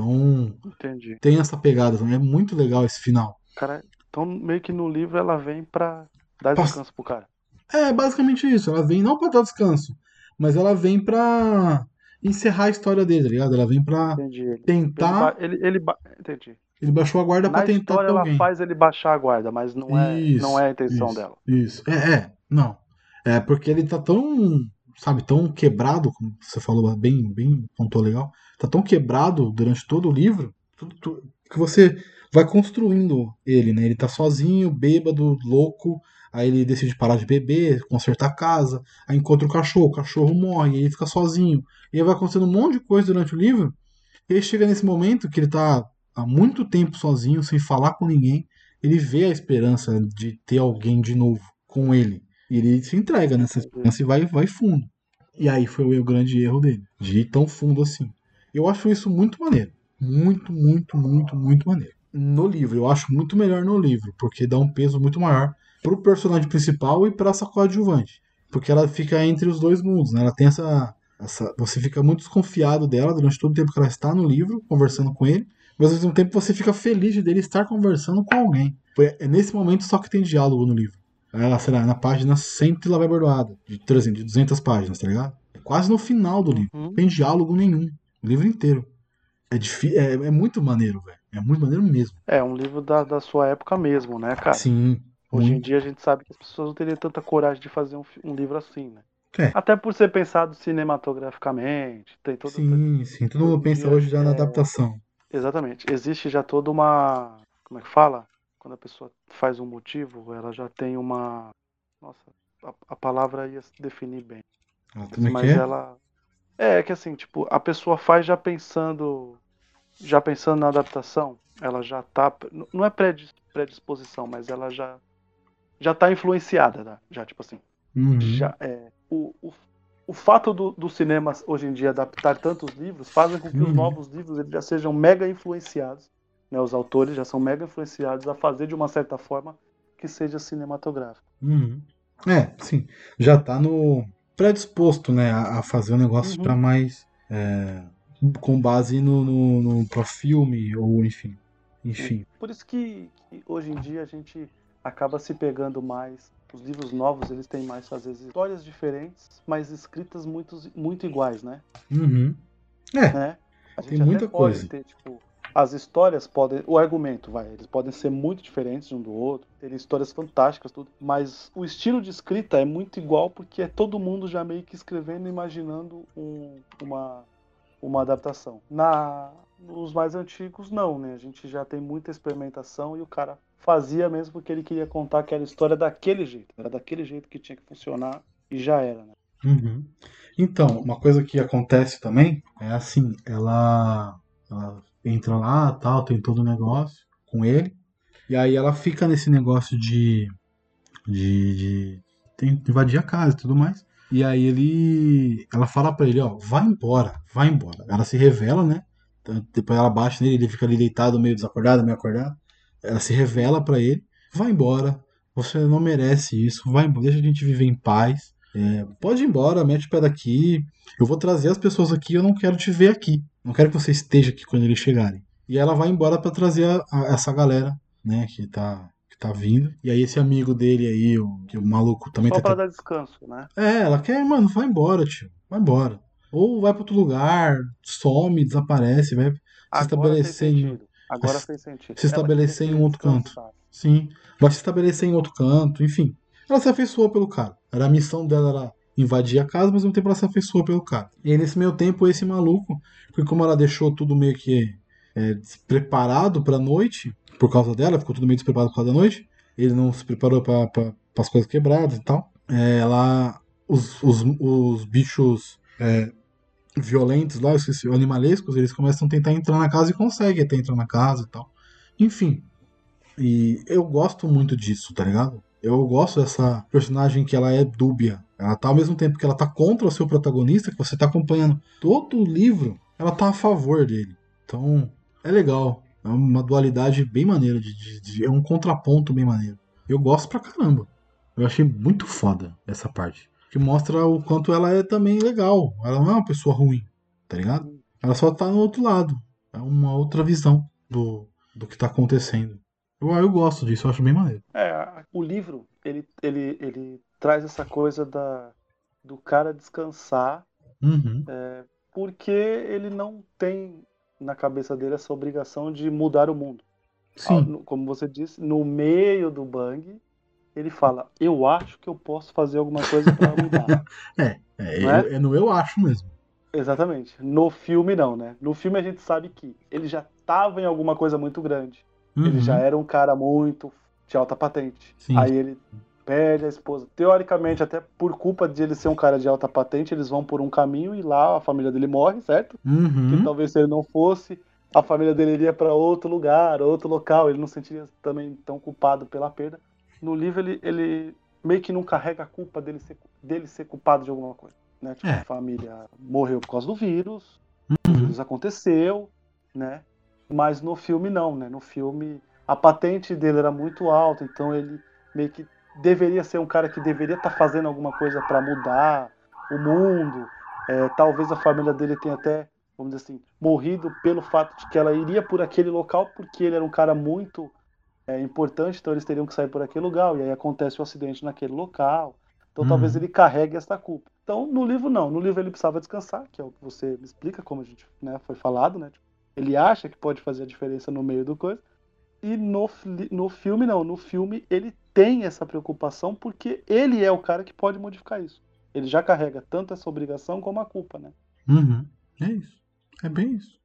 Então, Entendi. tem essa pegada também. É muito legal esse final. Cara, então meio que no livro ela vem pra dar descanso pro cara. É, basicamente isso. Ela vem não pra dar descanso, mas ela vem pra encerrar a história dele, tá ligado? Ela vem pra Entendi. tentar. Ele, ele, ele. Entendi. Ele baixou a guarda Na pra tentar história ela alguém. faz ele baixar a guarda, mas não é, Isso, não é a intenção isso, dela. Isso. É, é. Não. É porque ele tá tão, sabe, tão quebrado, como você falou bem, bem pontuou legal. Tá tão quebrado durante todo o livro que você vai construindo ele, né? Ele tá sozinho, bêbado, louco, aí ele decide parar de beber, consertar a casa, aí encontra o cachorro, o cachorro morre, ele fica sozinho. E aí vai acontecendo um monte de coisa durante o livro. E aí chega nesse momento que ele tá há muito tempo sozinho, sem falar com ninguém, ele vê a esperança de ter alguém de novo com ele. E ele se entrega nessa esperança e vai, vai fundo. E aí foi o grande erro dele, de ir tão fundo assim. Eu acho isso muito maneiro. Muito, muito, muito, muito maneiro. No livro, eu acho muito melhor no livro, porque dá um peso muito maior pro personagem principal e pra essa coadjuvante. Porque ela fica entre os dois mundos, né? Ela tem essa, essa. Você fica muito desconfiado dela durante todo o tempo que ela está no livro, conversando com ele, mas ao mesmo tempo você fica feliz de dele estar conversando com alguém. É nesse momento só que tem diálogo no livro. Ela, sei lá, na página 100 lá vai bordoada. De, por exemplo, de 200 páginas, tá ligado? É quase no final do livro. Uhum. Não tem diálogo nenhum. O livro inteiro. É, é, é muito maneiro, velho. É muito maneiro mesmo. É um livro da, da sua época mesmo, né, cara? Sim. Hoje em muito. dia a gente sabe que as pessoas não teriam tanta coragem de fazer um, um livro assim, né? É. Até por ser pensado cinematograficamente, tem todo. Sim, sim. Todo mundo em pensa hoje já na é, adaptação. Exatamente. Existe já toda uma. Como é que fala? Quando a pessoa faz um motivo, ela já tem uma. Nossa, a, a palavra ia se definir bem. Ah, como é mas é? ela. É, que assim, tipo, a pessoa faz já pensando. Já pensando na adaptação, ela já tá. Não é predis- predisposição, mas ela já. Já tá influenciada, né? Já, tipo assim. Uhum. Já, é, o, o, o fato do, do cinema hoje em dia adaptar tantos livros fazem com que os Uhum. novos livros eles já sejam mega influenciados, né, os autores já são mega influenciados a fazer de uma certa forma que seja cinematográfico. Uhum. É, sim. Já tá no predisposto, né, a, a fazer um negócio Uhum. pra mais é, com base no, no, no pro filme ou enfim, enfim. Por isso que, que hoje em dia a gente acaba se pegando mais os livros novos eles têm mais, às vezes, histórias diferentes, mas escritas muito, muito iguais, né? Uhum. É, né? A Tem muita pode coisa. ter, tipo, as histórias podem. O argumento, vai, eles podem ser muito diferentes um do outro, terem histórias fantásticas, tudo. Mas o estilo de escrita é muito igual porque é todo mundo já meio que escrevendo e imaginando um- uma, uma adaptação. Na, nos mais antigos, não, né? A gente já tem muita experimentação e o cara fazia mesmo porque ele queria contar aquela história daquele jeito. Era daquele jeito que tinha que funcionar e já era, né? Uhum. Então, uma coisa que acontece também é assim, ela, ela entra lá, tal, tem todo o negócio com ele, e aí ela fica nesse negócio de, de, de invadir a casa e tudo mais. E aí ele, ela fala pra ele, ó, vai embora, vai embora. Ela se revela, né? Depois ela bate nele, ele fica ali deitado, meio desacordado, meio acordado. Ela se revela pra ele, vai embora, você não merece isso, vai embora, deixa a gente viver em paz. É, pode ir embora, mete o pé daqui. Eu vou trazer as pessoas aqui, eu não quero te ver aqui. Não quero que você esteja aqui quando eles chegarem. E ela vai embora pra trazer a- a- essa galera, né, que tá, que tá vindo. E aí esse amigo dele aí, o, que o maluco também Só tá. para dar descanso, né? É, ela quer, mano, vai embora, tio. Vai embora. Ou vai pra outro lugar, some, desaparece, vai se Agora estabelecer em. Agora se- fez sentido. se Ela estabelecer em outro canto. Sim. Vai se estabelecer em outro canto, enfim. Ela se afeiçoou pelo cara. Era a missão dela era invadir a casa, mas ao mesmo tempo ela se afeiçoou pelo cara. E aí, nesse meio tempo, esse maluco, porque como ela deixou tudo meio que é, despreparado pra noite, por causa dela, ficou tudo meio despreparado por causa da noite, ele não se preparou para as coisas quebradas e tal. É, ela. Os, os, os bichos é, violentos lá, esses animalescos, eles começam a tentar entrar na casa e conseguem até entrar na casa e tal. Enfim. E eu gosto muito disso, tá ligado? Eu gosto dessa personagem que ela é dúbia. Ela tá ao mesmo tempo que ela tá contra o seu protagonista, que você tá acompanhando todo o livro, ela tá a favor dele. Então, é legal. É uma dualidade bem maneira. De, de- de- é um contraponto bem maneiro. Eu gosto pra caramba. Eu achei muito foda essa parte. Que mostra o quanto ela é também legal. Ela não é uma pessoa ruim, tá ligado? Ela só tá no outro lado. É uma outra visão do, do que tá acontecendo. Eu, eu gosto disso, eu acho bem maneiro. É, o livro, ele, ele, ele traz essa coisa da, do cara descansar, Uhum. porque ele não tem na cabeça dele essa obrigação de mudar o mundo. Sim. Como você disse, no meio do bang, ele fala: Eu acho que eu posso fazer alguma coisa para mudar. É, é, é? eu- é no eu acho mesmo. Exatamente. No filme, não, né? No filme a gente sabe que ele já estava em alguma coisa muito grande. Ele Uhum. já era um cara muito de alta patente. Sim. Aí ele perde a esposa. Teoricamente, até por culpa de ele ser um cara de alta patente, eles vão por um caminho e lá a família dele morre, certo? Uhum. Que talvez se ele não fosse, a família dele iria para outro lugar, outro local. Ele não sentiria também tão culpado pela perda. No livro, ele, ele meio que não carrega a culpa dele ser, dele ser culpado de alguma coisa. Né? Tipo, É. a família morreu por causa do vírus, o Uhum. vírus aconteceu, né? Mas no filme não, né? No filme a patente dele era muito alta, então ele meio que deveria ser um cara que deveria estar fazendo alguma coisa para mudar o mundo. É, talvez a família dele tenha até, vamos dizer assim, morrido pelo fato de que ela iria por aquele local porque ele era um cara muito é, importante, então eles teriam que sair por aquele lugar, e aí acontece o acidente naquele local. Então Uhum. talvez ele carregue essa culpa. Então no livro não, no livro ele precisava descansar, que é o que você me explica, como a gente né, foi falado, né? Ele acha que pode fazer a diferença no meio do coisa. E no, no filme não, no filme ele tem essa preocupação porque ele é o cara que pode modificar isso. Ele já carrega tanto essa obrigação como a culpa, né? Uhum. É isso. É bem isso.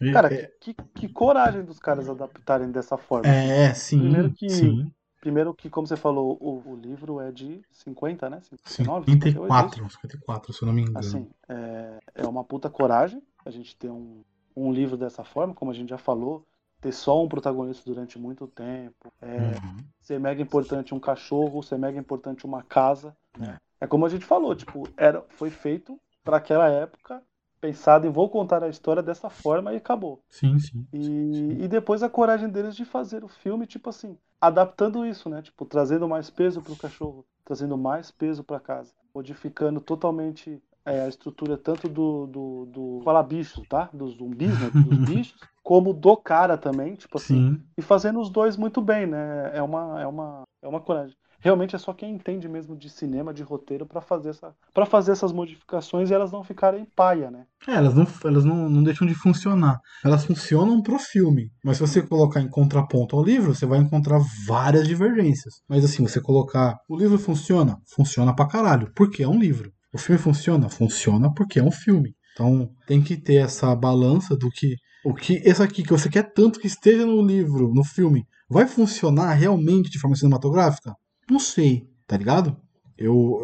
É- Cara, é, que, que coragem dos caras adaptarem dessa forma. é, sim. Primeiro que- Sim. Primeiro que, como você falou, o, o livro é de 50, né? 59, 54, 54, se eu não me engano. Assim, é, é uma puta coragem a gente ter um, um livro dessa forma, como a gente já falou, ter só um protagonista durante muito tempo, é, Uhum. ser mega importante um cachorro, ser mega importante uma casa. né? É como a gente falou, tipo, era, foi feito para aquela época, pensado em vou contar a história dessa forma e acabou. Sim, sim. E, e depois a coragem deles de fazer o filme, tipo assim, adaptando isso, né? Tipo, trazendo mais peso pro cachorro, trazendo mais peso pra casa, modificando totalmente é, a estrutura tanto do, do, do falar bicho, tá? Dos zumbis, né? Dos bichos, como do cara também, tipo assim, Sim. e fazendo os dois muito bem, né? É uma, é uma, é uma coragem. realmente é só quem entende mesmo de cinema, de roteiro, para fazer, essa, pra fazer essas modificações e elas não ficarem paia, né? É, elas não, elas não, não deixam de funcionar. Elas funcionam pro filme. Mas se você colocar em contraponto ao livro, você vai encontrar várias divergências. Mas assim, você colocar. O livro funciona? Funciona pra caralho. Porque é um livro. O filme funciona? Funciona porque é um filme. Então tem que ter essa balança do que. O que esse aqui que você quer tanto que esteja no livro, no filme, vai funcionar realmente de forma cinematográfica? Não sei, tá ligado? Eu.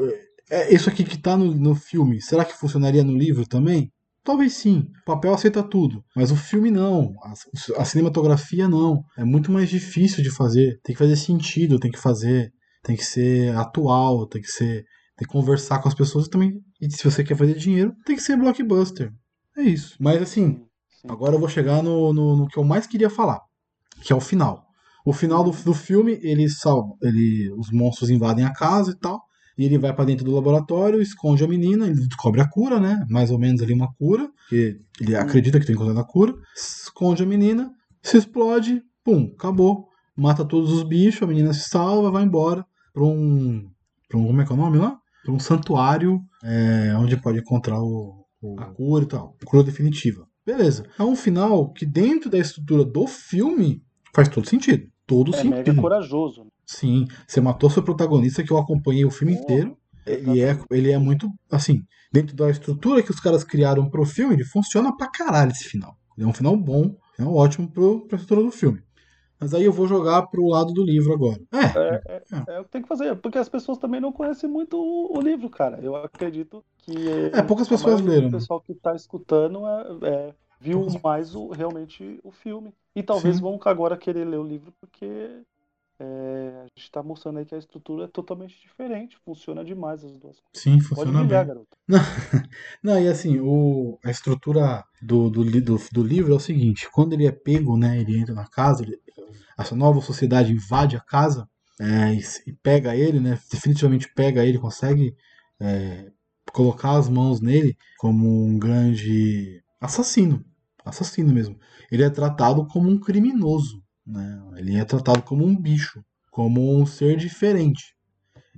É isso aqui que tá no, no filme. Será que funcionaria no livro também? Talvez sim. O papel aceita tudo. Mas o filme não. A, a, cinematografia não. É muito mais difícil de fazer. Tem que fazer sentido, tem que fazer. Tem que ser atual, tem que ser. Tem que conversar com as pessoas também. E se você quer fazer dinheiro, tem que ser blockbuster. É isso. Mas assim, agora eu vou chegar no, no, no que eu mais queria falar. Que é o final. O final do, do filme, ele salva. Ele, os monstros invadem a casa e tal. E ele vai para dentro do laboratório, esconde a menina, ele descobre a cura, né? Mais ou menos ali uma cura, que ele acredita que tem encontrado a cura. Esconde a menina, se explode, pum, acabou. Mata todos os bichos, a menina se salva, vai embora para um, pra um. Como é que é o nome lá? Para um santuário é, onde pode encontrar o, o, a cura e tal. Cura definitiva. Beleza. É um final que, dentro da estrutura do filme, faz todo sentido. Todo é sentido. mega corajoso. Né? Sim, você matou seu protagonista que eu acompanhei o filme oh, inteiro. E é, ele é muito, assim, dentro da estrutura que os caras criaram pro filme, ele funciona pra caralho esse final. Ele é um final bom, é um ótimo pro, pra estrutura do filme. Mas aí eu vou jogar pro lado do livro agora. É, é, é, é. é o que tem que fazer, porque as pessoas também não conhecem muito o, o livro, cara. Eu acredito que. É, poucas pessoas leram. O né? pessoal que tá escutando é, é viu mais o, realmente o filme. E talvez Sim. vão agora querer ler o livro porque é, a gente está mostrando aí que a estrutura é totalmente diferente, funciona demais as duas coisas. Sim, funciona Pode brilhar, bem. garoto. Não, não, e assim, o, a estrutura do, do, do, do, livro é o seguinte: quando ele é pego, né, ele entra na casa, ele, essa nova sociedade invade a casa é, e, e, pega ele, né, definitivamente pega ele, consegue é, colocar as mãos nele como um grande assassino, assassino mesmo. Ele é tratado como um criminoso. Né? Ele é tratado como um bicho, como um ser diferente.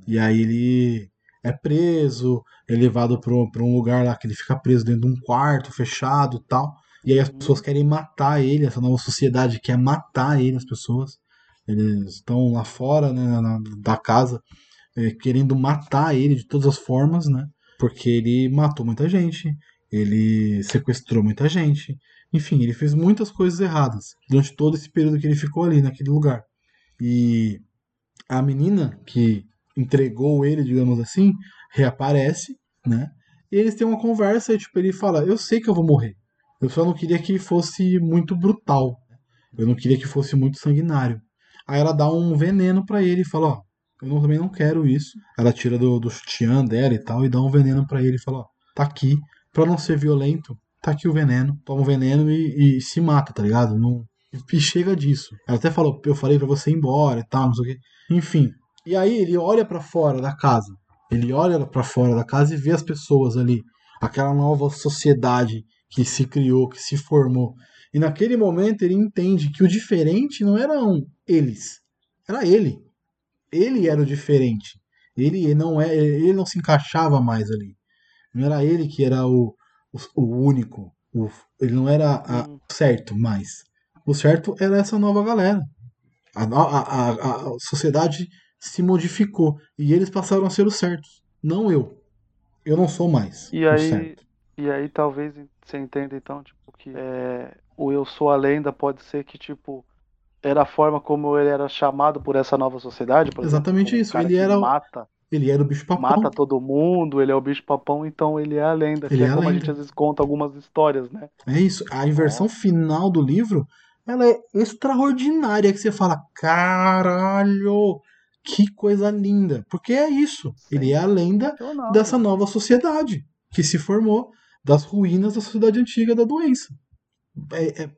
E aí ele é preso, é levado para um lugar lá que ele fica preso dentro de um quarto fechado tal. E aí as pessoas querem matar ele, essa nova sociedade quer matar ele, as pessoas. Eles estão lá fora né, na, da casa é, querendo matar ele de todas as formas, né? Porque ele matou muita gente, ele sequestrou muita gente, enfim, ele fez muitas coisas erradas durante todo esse período que ele ficou ali naquele lugar. E a menina que entregou ele, digamos assim, reaparece, né? E eles têm uma conversa e tipo, ele fala: "Eu sei que eu vou morrer. Eu só não queria que fosse muito brutal. Eu não queria que fosse muito sanguinário." Aí ela dá um veneno para ele e fala: "Ó, eu não, também não quero isso." Ela tira do do sutiã dela e tal e dá um veneno para ele e fala: "Ó, tá aqui, para não ser violento, tá aqui o veneno, toma o veneno e, e se mata, tá ligado? Não, e chega disso. Ela até falou, eu falei para você ir embora e tal, não sei o quê. Enfim. E aí ele olha para fora da casa. Ele olha para fora da casa e vê as pessoas ali, aquela nova sociedade que se criou, que se formou. E naquele momento ele entende que o diferente não eram eles, era ele. Ele era o diferente. Ele não é, ele não se encaixava mais ali. Não era ele que era o, o, o único. O, ele não era a, o certo mais. O certo era essa nova galera. A, a, a, a sociedade se modificou e eles passaram a ser os certos, não eu. Eu não sou mais. E aí, e aí talvez você entenda então tipo que é, o eu sou a lenda pode ser que tipo era a forma como ele era chamado por essa nova sociedade. Exatamente isso. Ele era mata ele era o bicho papão. Mata todo mundo, ele é o bicho papão, então ele é a lenda. Ele é, é como lenda. a gente às vezes conta algumas histórias, né? É isso. A inversão é. final do livro, ela é extraordinária, que você fala, caralho, que coisa linda. Porque é isso. Sim. Ele é a lenda dessa nova sociedade que se formou das ruínas da sociedade antiga da doença. É, é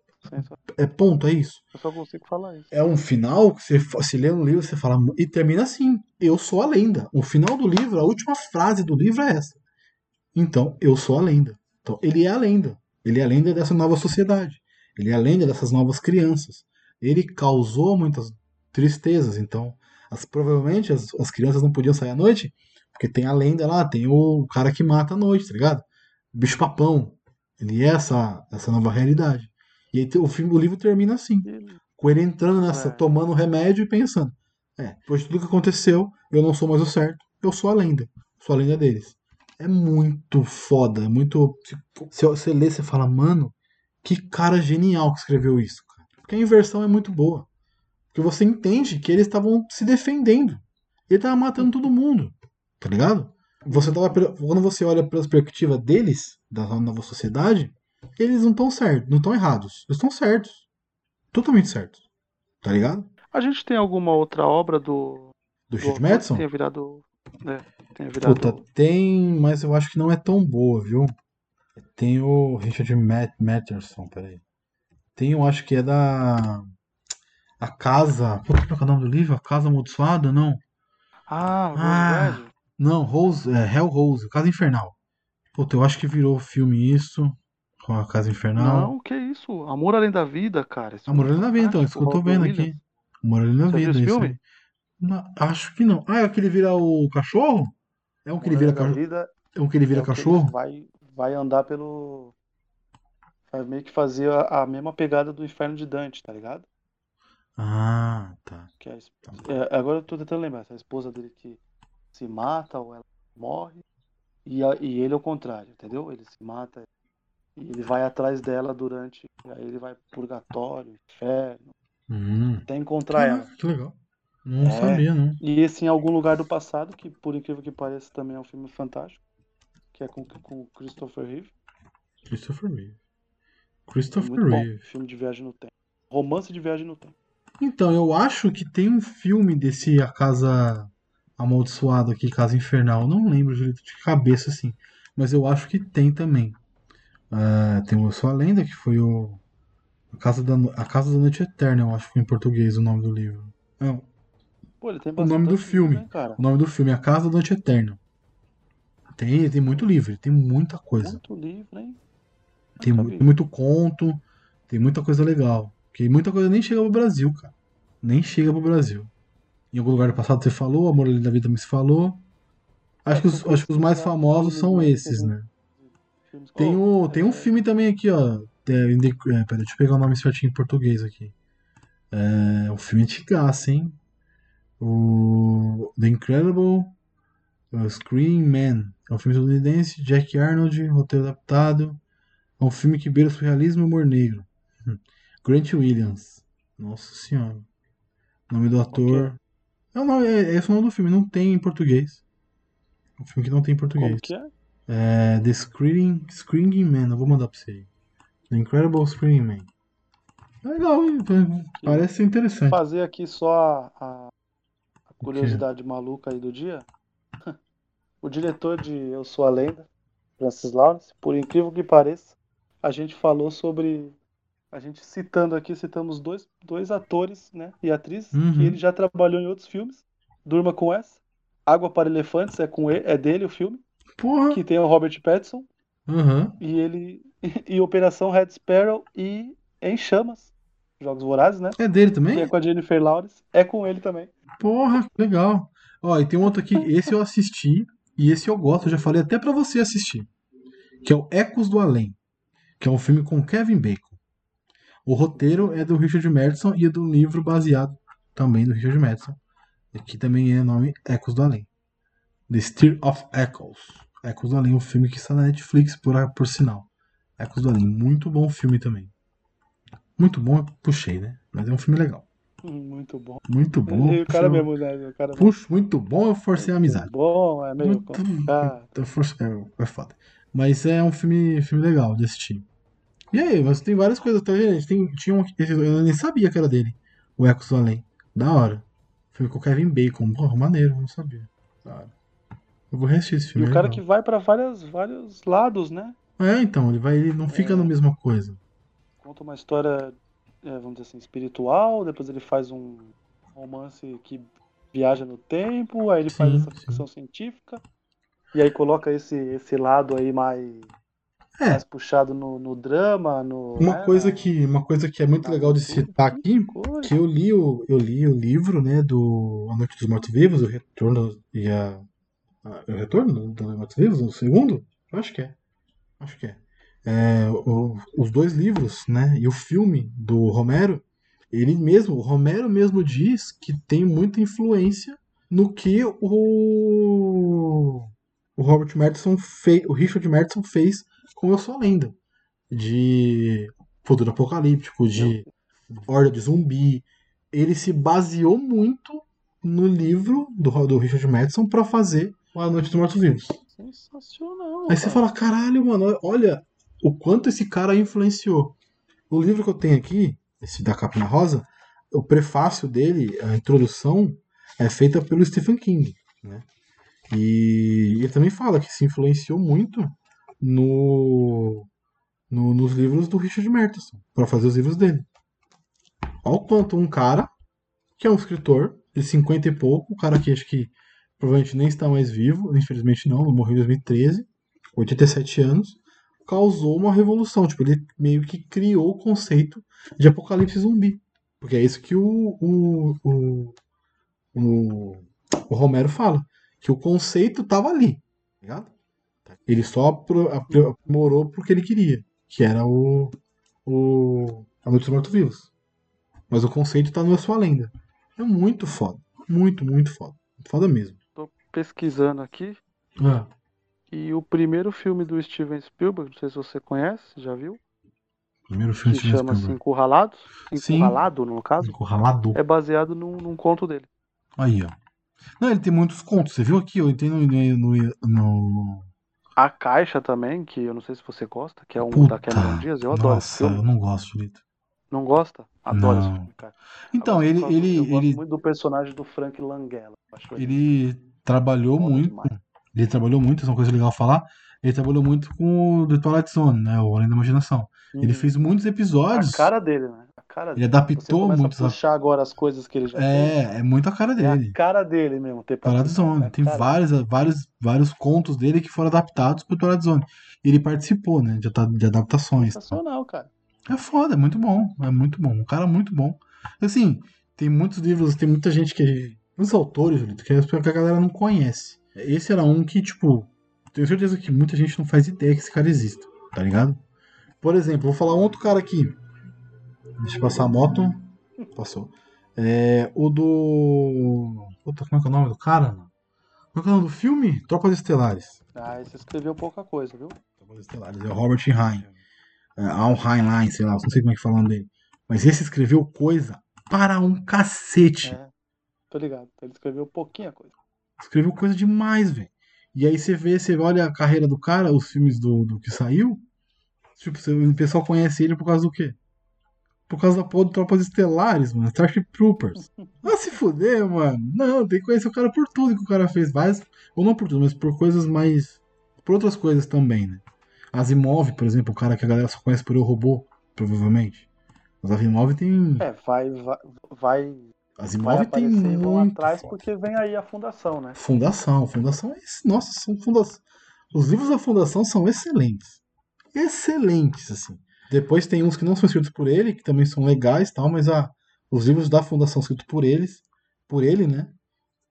é ponto, é isso. Eu só consigo falar isso. É um final que você se lê um livro, você fala e termina assim: Eu sou a lenda. O final do livro, a última frase do livro é essa. Então, eu sou a lenda. Então, ele é a lenda. Ele é a lenda dessa nova sociedade. Ele é a lenda dessas novas crianças. Ele causou muitas tristezas. Então, As, provavelmente as, as crianças não podiam sair à noite, porque tem a lenda lá, tem o cara que mata à noite, tá ligado? O bicho papão. Ele é essa, essa nova realidade. E aí, o, filme, o livro termina assim. Com ele entrando nessa, É. tomando remédio e pensando. É, depois de tudo que aconteceu, eu não sou mais o certo, eu sou a lenda. Sou a lenda deles. É muito foda, é muito. Se você lê, você fala, mano, que cara genial que escreveu isso, cara. Porque a inversão é muito boa. Porque você entende que eles estavam se defendendo. Ele tava matando todo mundo. Tá ligado? Você tava, quando você olha pela perspectiva deles, da nova sociedade, eles não estão certos, não estão errados. Eles estão certos. Totalmente certos. Tá ligado? A gente tem alguma outra obra do. Do do que Madison? Tenha virado. É, tenha virado. Puta, tem, mas eu acho que não é tão boa, viu? Tem o Richard Mat Matterson, peraí. Tem, eu acho que é da. A Casa. Puta, qual é o nome do livro? A Casa Amaldiçoada? Não. Ah, Ah. Não, Rose, é, Hell Rose, Casa Infernal. Puta, eu acho que virou filme isso. Com a Casa Infernal. Não, que isso? Amor Além da Vida, cara. Esse Amor filme Além da Vida, então, isso que eu tô vendo aqui. Amor Além da Você viu Vida, esse filme? aí. Não, acho que não. Ah, é aquele vira o cachorro? É um que ele vira cachorro? É um que ele vira é o que ele cachorro? vai, vai andar pelo. Vai meio que fazer a, a mesma pegada do Inferno de Dante, tá ligado? Ah, tá. É a es- é, agora eu tô tentando lembrar. Essa esposa dele que se mata ou ela morre. E, a- e ele é o contrário, entendeu? Ele se mata e ele vai atrás dela durante. Aí ele vai pro purgatório, inferno, Hum. até encontrar ela. Caraca, que legal. Não É. sabia, não. E esse em algum lugar do passado, que por incrível que pareça também é um filme fantástico, que é com, com Christopher Reeve. Christopher Reeve. É Christopher muito bom. Reeve. Filme de viagem no tempo. Romance de viagem no tempo. Então, eu acho que tem um filme desse A Casa Amaldiçoada aqui, Casa Infernal. Eu não lembro direito de cabeça, assim. Mas eu acho que tem também. Ah, tem o Eu Sou a Lenda, que foi o. A Casa da, a Casa da Noite Eterna, eu acho que foi em português o nome do livro. Não, Pô, ele tem O nome do filme. o nome do filme é A Casa da Noite Eterna. Tem, tem muito livro, tem muita coisa. Muito livro, hein? Tem, tem muito conto, tem muita coisa legal. Porque muita coisa nem chega pro Brasil, cara. Nem chega pro Brasil. Em algum lugar do passado você falou, Amor da Vida me se falou. Acho, É, que os, acho que os mais famosos são né, esses, né? Filmes Tem, Oh, o, tem um é, filme também aqui, ó. É, the- é, pera, deixa eu pegar o nome certinho em português aqui. É um filme antigaço, hein? O The Incredible Screen Man. É um filme estadunidense, Jack Arnold, roteiro adaptado. É um filme que beira o surrealismo e o humor negro. Hum. Grant Williams. Nossa senhora. Nome do ator. É, o nome, é, esse é o nome do filme, não tem em português. É um filme que não tem em português. Como que é? É, The Screaming, Screaming Man, eu vou mandar pra você aí. The Incredible Screaming Man. É Legal, hein? parece ser interessante. Fazer aqui só a, a- a curiosidade maluca aí do dia. O diretor de Eu Sou a Lenda, Francis Lawrence, por incrível que pareça, a gente falou sobre. A gente citando aqui, citamos dois, dois atores né, e atrizes Uhum. que ele já trabalhou em outros filmes. Durma com essa. Água para Elefantes é, com ele, é dele o filme, Porra! que tem o Robert Pattinson. Aham. E ele. E Operação Red Sparrow e Em Chamas. Jogos Vorazes, né? É dele Que é também? com a Jennifer Lawrence. É com ele também. Porra, que legal. Ó, e tem um outro aqui, esse eu assisti, e esse eu gosto, eu já falei até pra você assistir. Que é o Ecos do Além. Que é um filme com Kevin Bacon. O roteiro é do Richard Madison e é do livro baseado também do Richard Madison. Aqui também é nome Ecos do Além. The Stir of Echoes. Ecos do Além, um filme que está na Netflix, por, por sinal. Ecos do Além, muito bom filme também. Muito bom, eu puxei, né? Mas é um filme legal. Hum, Muito bom. Muito bom. E o cara mesmo, né? O cara Puxo, muito bom, eu forcei a amizade. Bom, é meio Muito- complicado. Força- É, é foda. Mas é um filme, filme legal de assistir. E aí, mas tem várias coisas, tá vendo? Tem, tinha um, eu nem sabia que era dele. O Ecos do Além. Da hora. Filme com o Kevin Bacon. Porra, maneiro, não sabia. Da hora. Eu vou reassistir esse E filme. o é cara que legal. vai pra vários, vários lados, né? É, então, ele vai, ele não fica É. na mesma coisa. Conta uma história, é, vamos dizer assim, espiritual, depois ele faz um romance que viaja no tempo, aí ele faz Sim, essa sim. ficção científica, e aí coloca esse, esse lado aí mais É. mais puxado no, no drama, no. Uma né, coisa na- que, uma coisa que é muito legal de citar aqui, Coisa. que eu li o, eu li o livro, né, do A Noite dos Mortos-Vivos, o Retorno e a, a- o Retorno do- dos Mortos-Vivos, o segundo? Acho que é. Acho que é. É, o- os dois livros, né, e o filme do Romero, ele mesmo, o Romero mesmo diz que tem muita influência no que o, o Robert Madison fez, o Richard Madison fez com Eu Sou Lenda, de futuro apocalíptico, de horda de zumbi. Ele se baseou muito no livro do, do Richard Madison para fazer A Noite dos Mortos Vivos. Sensacional. Aí você cara. fala, caralho, mano, olha o quanto esse cara influenciou. O livro que eu tenho aqui, esse da Capinha Rosa, o prefácio dele, a introdução, é feita pelo Stephen King, né? E ele também fala que se influenciou muito no, no- nos livros do Richard Matheson para fazer os livros dele. Olha o quanto um cara que é um escritor de 50 e pouco, um cara que acho que provavelmente nem está mais vivo, infelizmente não, morreu em 2013, 87 anos, causou uma revolução. Tipo, ele meio que criou o conceito de apocalipse zumbi. Porque é isso que o, o, o, o, o Romero fala. Que o conceito tava ali. tá Ligado? Ele só aprimorou pro que ele queria. Que era o. o A Noite dos Mortos-Vivos. Mas o conceito tá no Sua Lenda. É muito foda. Muito, muito foda. Foda mesmo. Pesquisando aqui. Ah, E o primeiro filme do Steven Spielberg, não sei se você conhece, já viu? primeiro filme Que de Steven chama-se. Encurralados. Sim. Encurralado, no caso. Encurralado. É baseado num, num conto dele. Aí, ó. Não, ele tem muitos contos. Você viu aqui? Eu entrei no. no, no... A Caixa também, que eu não sei se você gosta, que é um Puta. da Cameron Diaz. Eu adoro esse Nossa, eu não gosto direito. Não gosta? Adoro esse Não. filme, cara. Então, ele, ele, eu gosto ele, muito do personagem do Frank Langella. Ele trabalhou foda muito. demais. Ele trabalhou muito, isso é uma coisa legal falar. Ele trabalhou muito com o The Twilight Zone, né? O Além da Imaginação. Ele Hum, fez muitos episódios. A cara dele, né? A cara Ele dele. Você adaptou começa muitos. a puxar agora as coisas que ele já fez. É, é muito a cara É dele. a cara dele mesmo. Ter Twilight Zone. é Tem vários, vários, vários contos dele que foram adaptados pro Twilight Zone. Ele participou, né? De, de adaptações. Sensacional, cara. É foda, é muito bom. É muito bom. Um cara muito bom. Assim, tem muitos livros, tem muita gente que. Muitos autores, Julito, que a galera não conhece. Esse era um que, tipo, tenho certeza que muita gente não faz ideia que esse cara existe, tá ligado? Por exemplo, vou falar um outro cara aqui. Deixa eu passar a moto. Passou. É, o do. Puta, como é que é o nome do cara? mano? Como é que é o nome do filme? Tropas Estelares. Ah, você escreveu pouca coisa, viu? Tropas Estelares. É o Robert Heinlein. É, Al Heinlein, sei lá, não sei como é que fala o nome dele. Mas esse escreveu coisa para um cacete. É. Tô ligado. Ele escreveu pouquinha coisa. Escreveu coisa demais, velho. E aí você vê, você olha a carreira do cara, os filmes do, do que saiu. Tipo, você- o pessoal conhece ele por causa do quê? Por causa da porra do Tropas Estelares, mano. Starship Troopers. Ah, se fuder, mano. Não, tem que conhecer o cara por tudo que o cara fez. Várias, ou não por tudo, mas por coisas mais. Por outras coisas também, né? Asimov, por exemplo, o cara que a galera só conhece por Eu Robô, provavelmente. Mas Asimov tem. É, vai, vai, vai, vai Asimov tem vão muito. atrás porque vem aí a fundação, né? Fundação. Fundação é. esse- Nossa, são fundação. Os livros da Fundação são excelentes. Excelentes, assim. Depois tem uns que não são escritos por ele, que também são legais e tal, mas a, os livros da Fundação escritos por eles, por ele, né?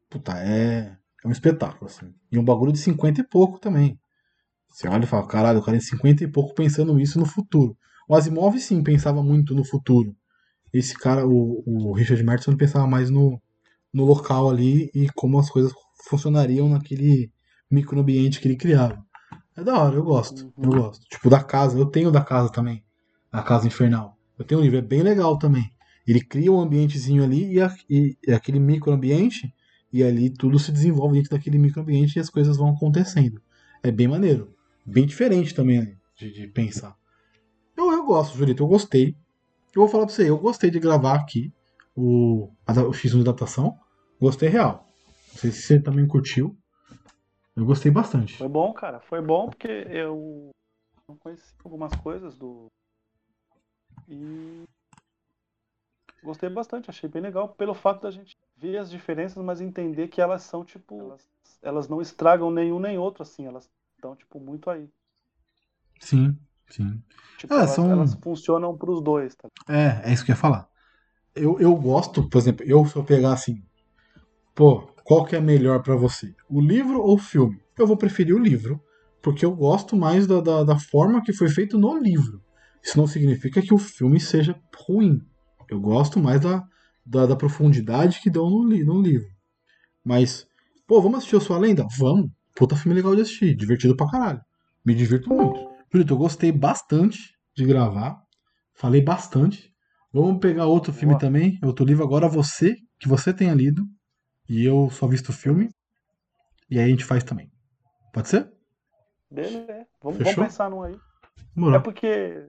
Puta, é, é um espetáculo, assim. E um bagulho de 50 e pouco também. Você olha e fala, caralho, o cara de 50 e pouco pensando isso no futuro. O Asimov, sim, pensava muito no futuro. Esse cara, o, o Richard Martin, pensava mais no, no local ali e como as coisas funcionariam naquele microambiente que ele criava. É da hora, eu gosto. Eu Uhum. gosto. Tipo, da casa, eu tenho da casa também. A Casa Infernal. Eu tenho um livro, é bem legal também. Ele cria um ambientezinho ali e, a- e- e aquele microambiente, e ali tudo se desenvolve dentro daquele microambiente e as coisas vão acontecendo. É bem maneiro. Bem diferente também né, de, de pensar. Eu, eu gosto, Julito, eu gostei. Eu vou falar pra você, eu gostei de gravar aqui o, o X1 de adaptação. Gostei real. Não sei se você também curtiu. Eu gostei bastante. Foi bom, cara. Foi bom porque eu não conheci algumas coisas do. E. Gostei bastante, achei bem legal pelo fato da gente ver as diferenças, mas entender que elas são, tipo. Elas, elas não estragam nenhum nem outro, assim. Elas estão, tipo, muito aí. Sim, sim. Tipo, É, elas, são- elas funcionam pros dois, tá? É, é isso que eu ia falar. Eu, eu gosto, por exemplo, eu se eu pegar assim, pô, qual que é melhor pra você? O livro ou o filme? Eu vou preferir o livro, porque eu gosto mais da, da, da forma que foi feito no livro. Isso não significa que o filme seja ruim. Eu gosto mais da, da, da profundidade que dão no, li- no livro. Mas, pô, vamos assistir a sua lenda? Vamos. Puta filme legal de assistir, divertido pra caralho. Me divirto muito. Julito, eu gostei bastante de gravar. Falei bastante. Vamos pegar outro filme Boa. também, outro livro agora você, que você tenha lido. E eu só visto o filme. E aí a gente faz também. Pode ser? Beleza. Vamos, vamos pensar num aí. É Demorou. porque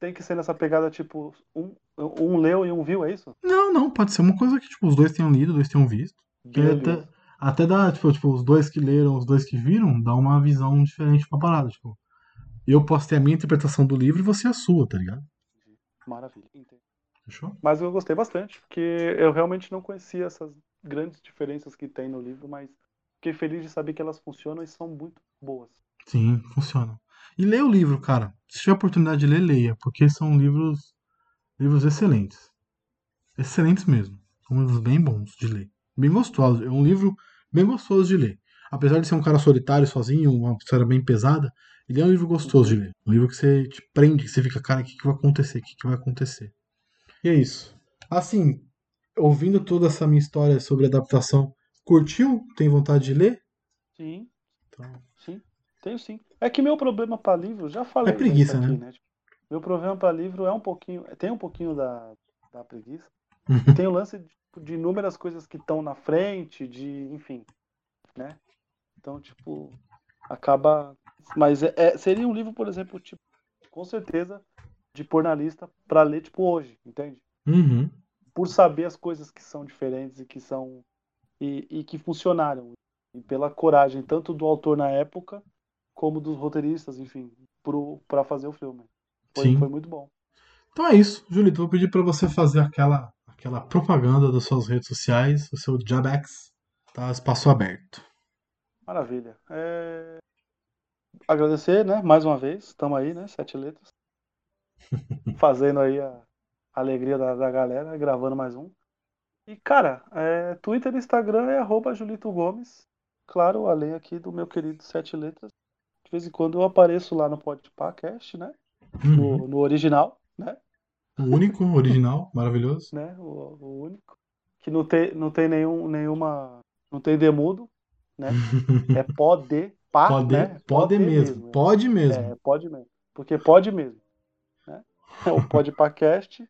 tem que ser nessa pegada, tipo, um, um leu e um viu, é isso? Não, não, pode ser uma coisa que tipo, os dois tenham lido, os dois tenham visto. Até, até dá, tipo, tipo, os dois que leram, os dois que viram, dá uma visão diferente pra parada. Tipo, eu posso ter a minha interpretação do livro e você a sua, tá ligado? Maravilha. Fechou? Mas eu gostei bastante, porque eu realmente não conhecia essas grandes diferenças que tem no livro, mas fiquei feliz de saber que elas funcionam e são muito boas. Sim, funciona. E leia o livro, cara. Se tiver oportunidade de ler, leia, porque são livros livros excelentes. Excelentes mesmo. São livros bem bons de ler. Bem gostosos. É um livro bem gostoso de ler. Apesar de ser um cara solitário, sozinho, uma história bem pesada, ele é um livro gostoso de ler. Um livro que você te prende, que você fica, cara, o que, que vai acontecer? O que, que vai acontecer? E é isso. Assim, ouvindo toda essa minha história sobre adaptação, curtiu? Tem vontade de ler? Sim, Então, sim. Tenho sim. É que meu problema para livro, já falei É preguiça, aqui, né? né? Tipo, Meu problema para livro é um pouquinho, tem um pouquinho da, da preguiça. Uhum. Tem o lance de, de inúmeras coisas que estão na frente, de, enfim, né? Então, tipo, acaba. Mas é, é- seria um livro, por exemplo, tipo, com certeza, de pôr na lista pra ler, tipo, hoje, entende? Uhum. Por saber as coisas que são diferentes e que são. e, e que funcionaram. E pela coragem, tanto do autor na época, como dos roteiristas, enfim, pro, pra fazer o filme. Foi, Sim. foi muito bom. Então é isso, Julito. Vou pedir para você fazer aquela, aquela propaganda das suas redes sociais, o seu Jabex. Tá espaço aberto. Maravilha. É, Agradecer, né? Mais uma vez, estamos aí, né? Sete letras. Fazendo aí a alegria da, da galera, gravando mais um. E, cara, é, Twitter e Instagram é arroba Julito Gomes. Claro, além aqui do meu querido Sete Letras. De vez em quando eu apareço lá no Podpahcast, né? Uhum. No, no original, né? O único, original, maravilhoso. né? O, o único. Que não tem, não tem nenhum, nenhuma. Não tem demudo, né? É pode, pá, Pode, né? pode mesmo, pode mesmo. É, pode mesmo. Porque pode mesmo. Né? É o Pode Podcast.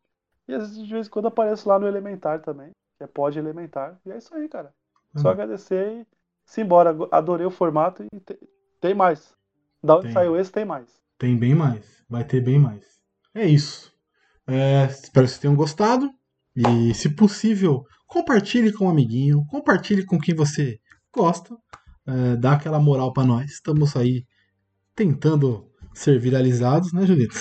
E às vezes de vez em quando aparece lá no Elementar também. Que é Pode Elementar. E é isso aí, cara. Só Hum. agradecer e simbora. Adorei o formato e te- tem mais. Da onde Tem. saiu esse, tem mais. Tem bem mais, vai ter bem mais. É isso. É, espero que vocês tenham gostado. E, se possível, compartilhe com um amiguinho, compartilhe com quem você gosta. É, dá aquela moral pra nós. Estamos aí tentando ser viralizados, né, Julito?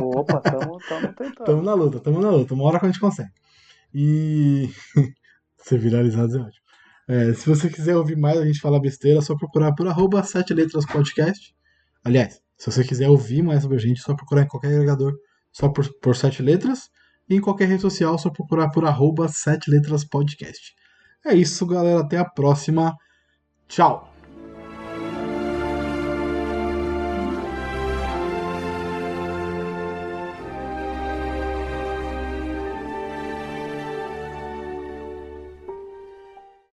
Opa, tamo, tamo tentando. Tamo na luta, tamo na luta. Uma hora que a gente consegue. E. Ser viralizados é ótimo. É, se você quiser ouvir mais a gente falar besteira, é só procurar por arroba 7 letras podcast. Aliás, se você quiser ouvir mais sobre a gente, é só procurar em qualquer agregador, só por, por 7 letras. E em qualquer rede social, é só procurar por arroba 7 letras podcast. É isso, galera. Até a próxima. Tchau!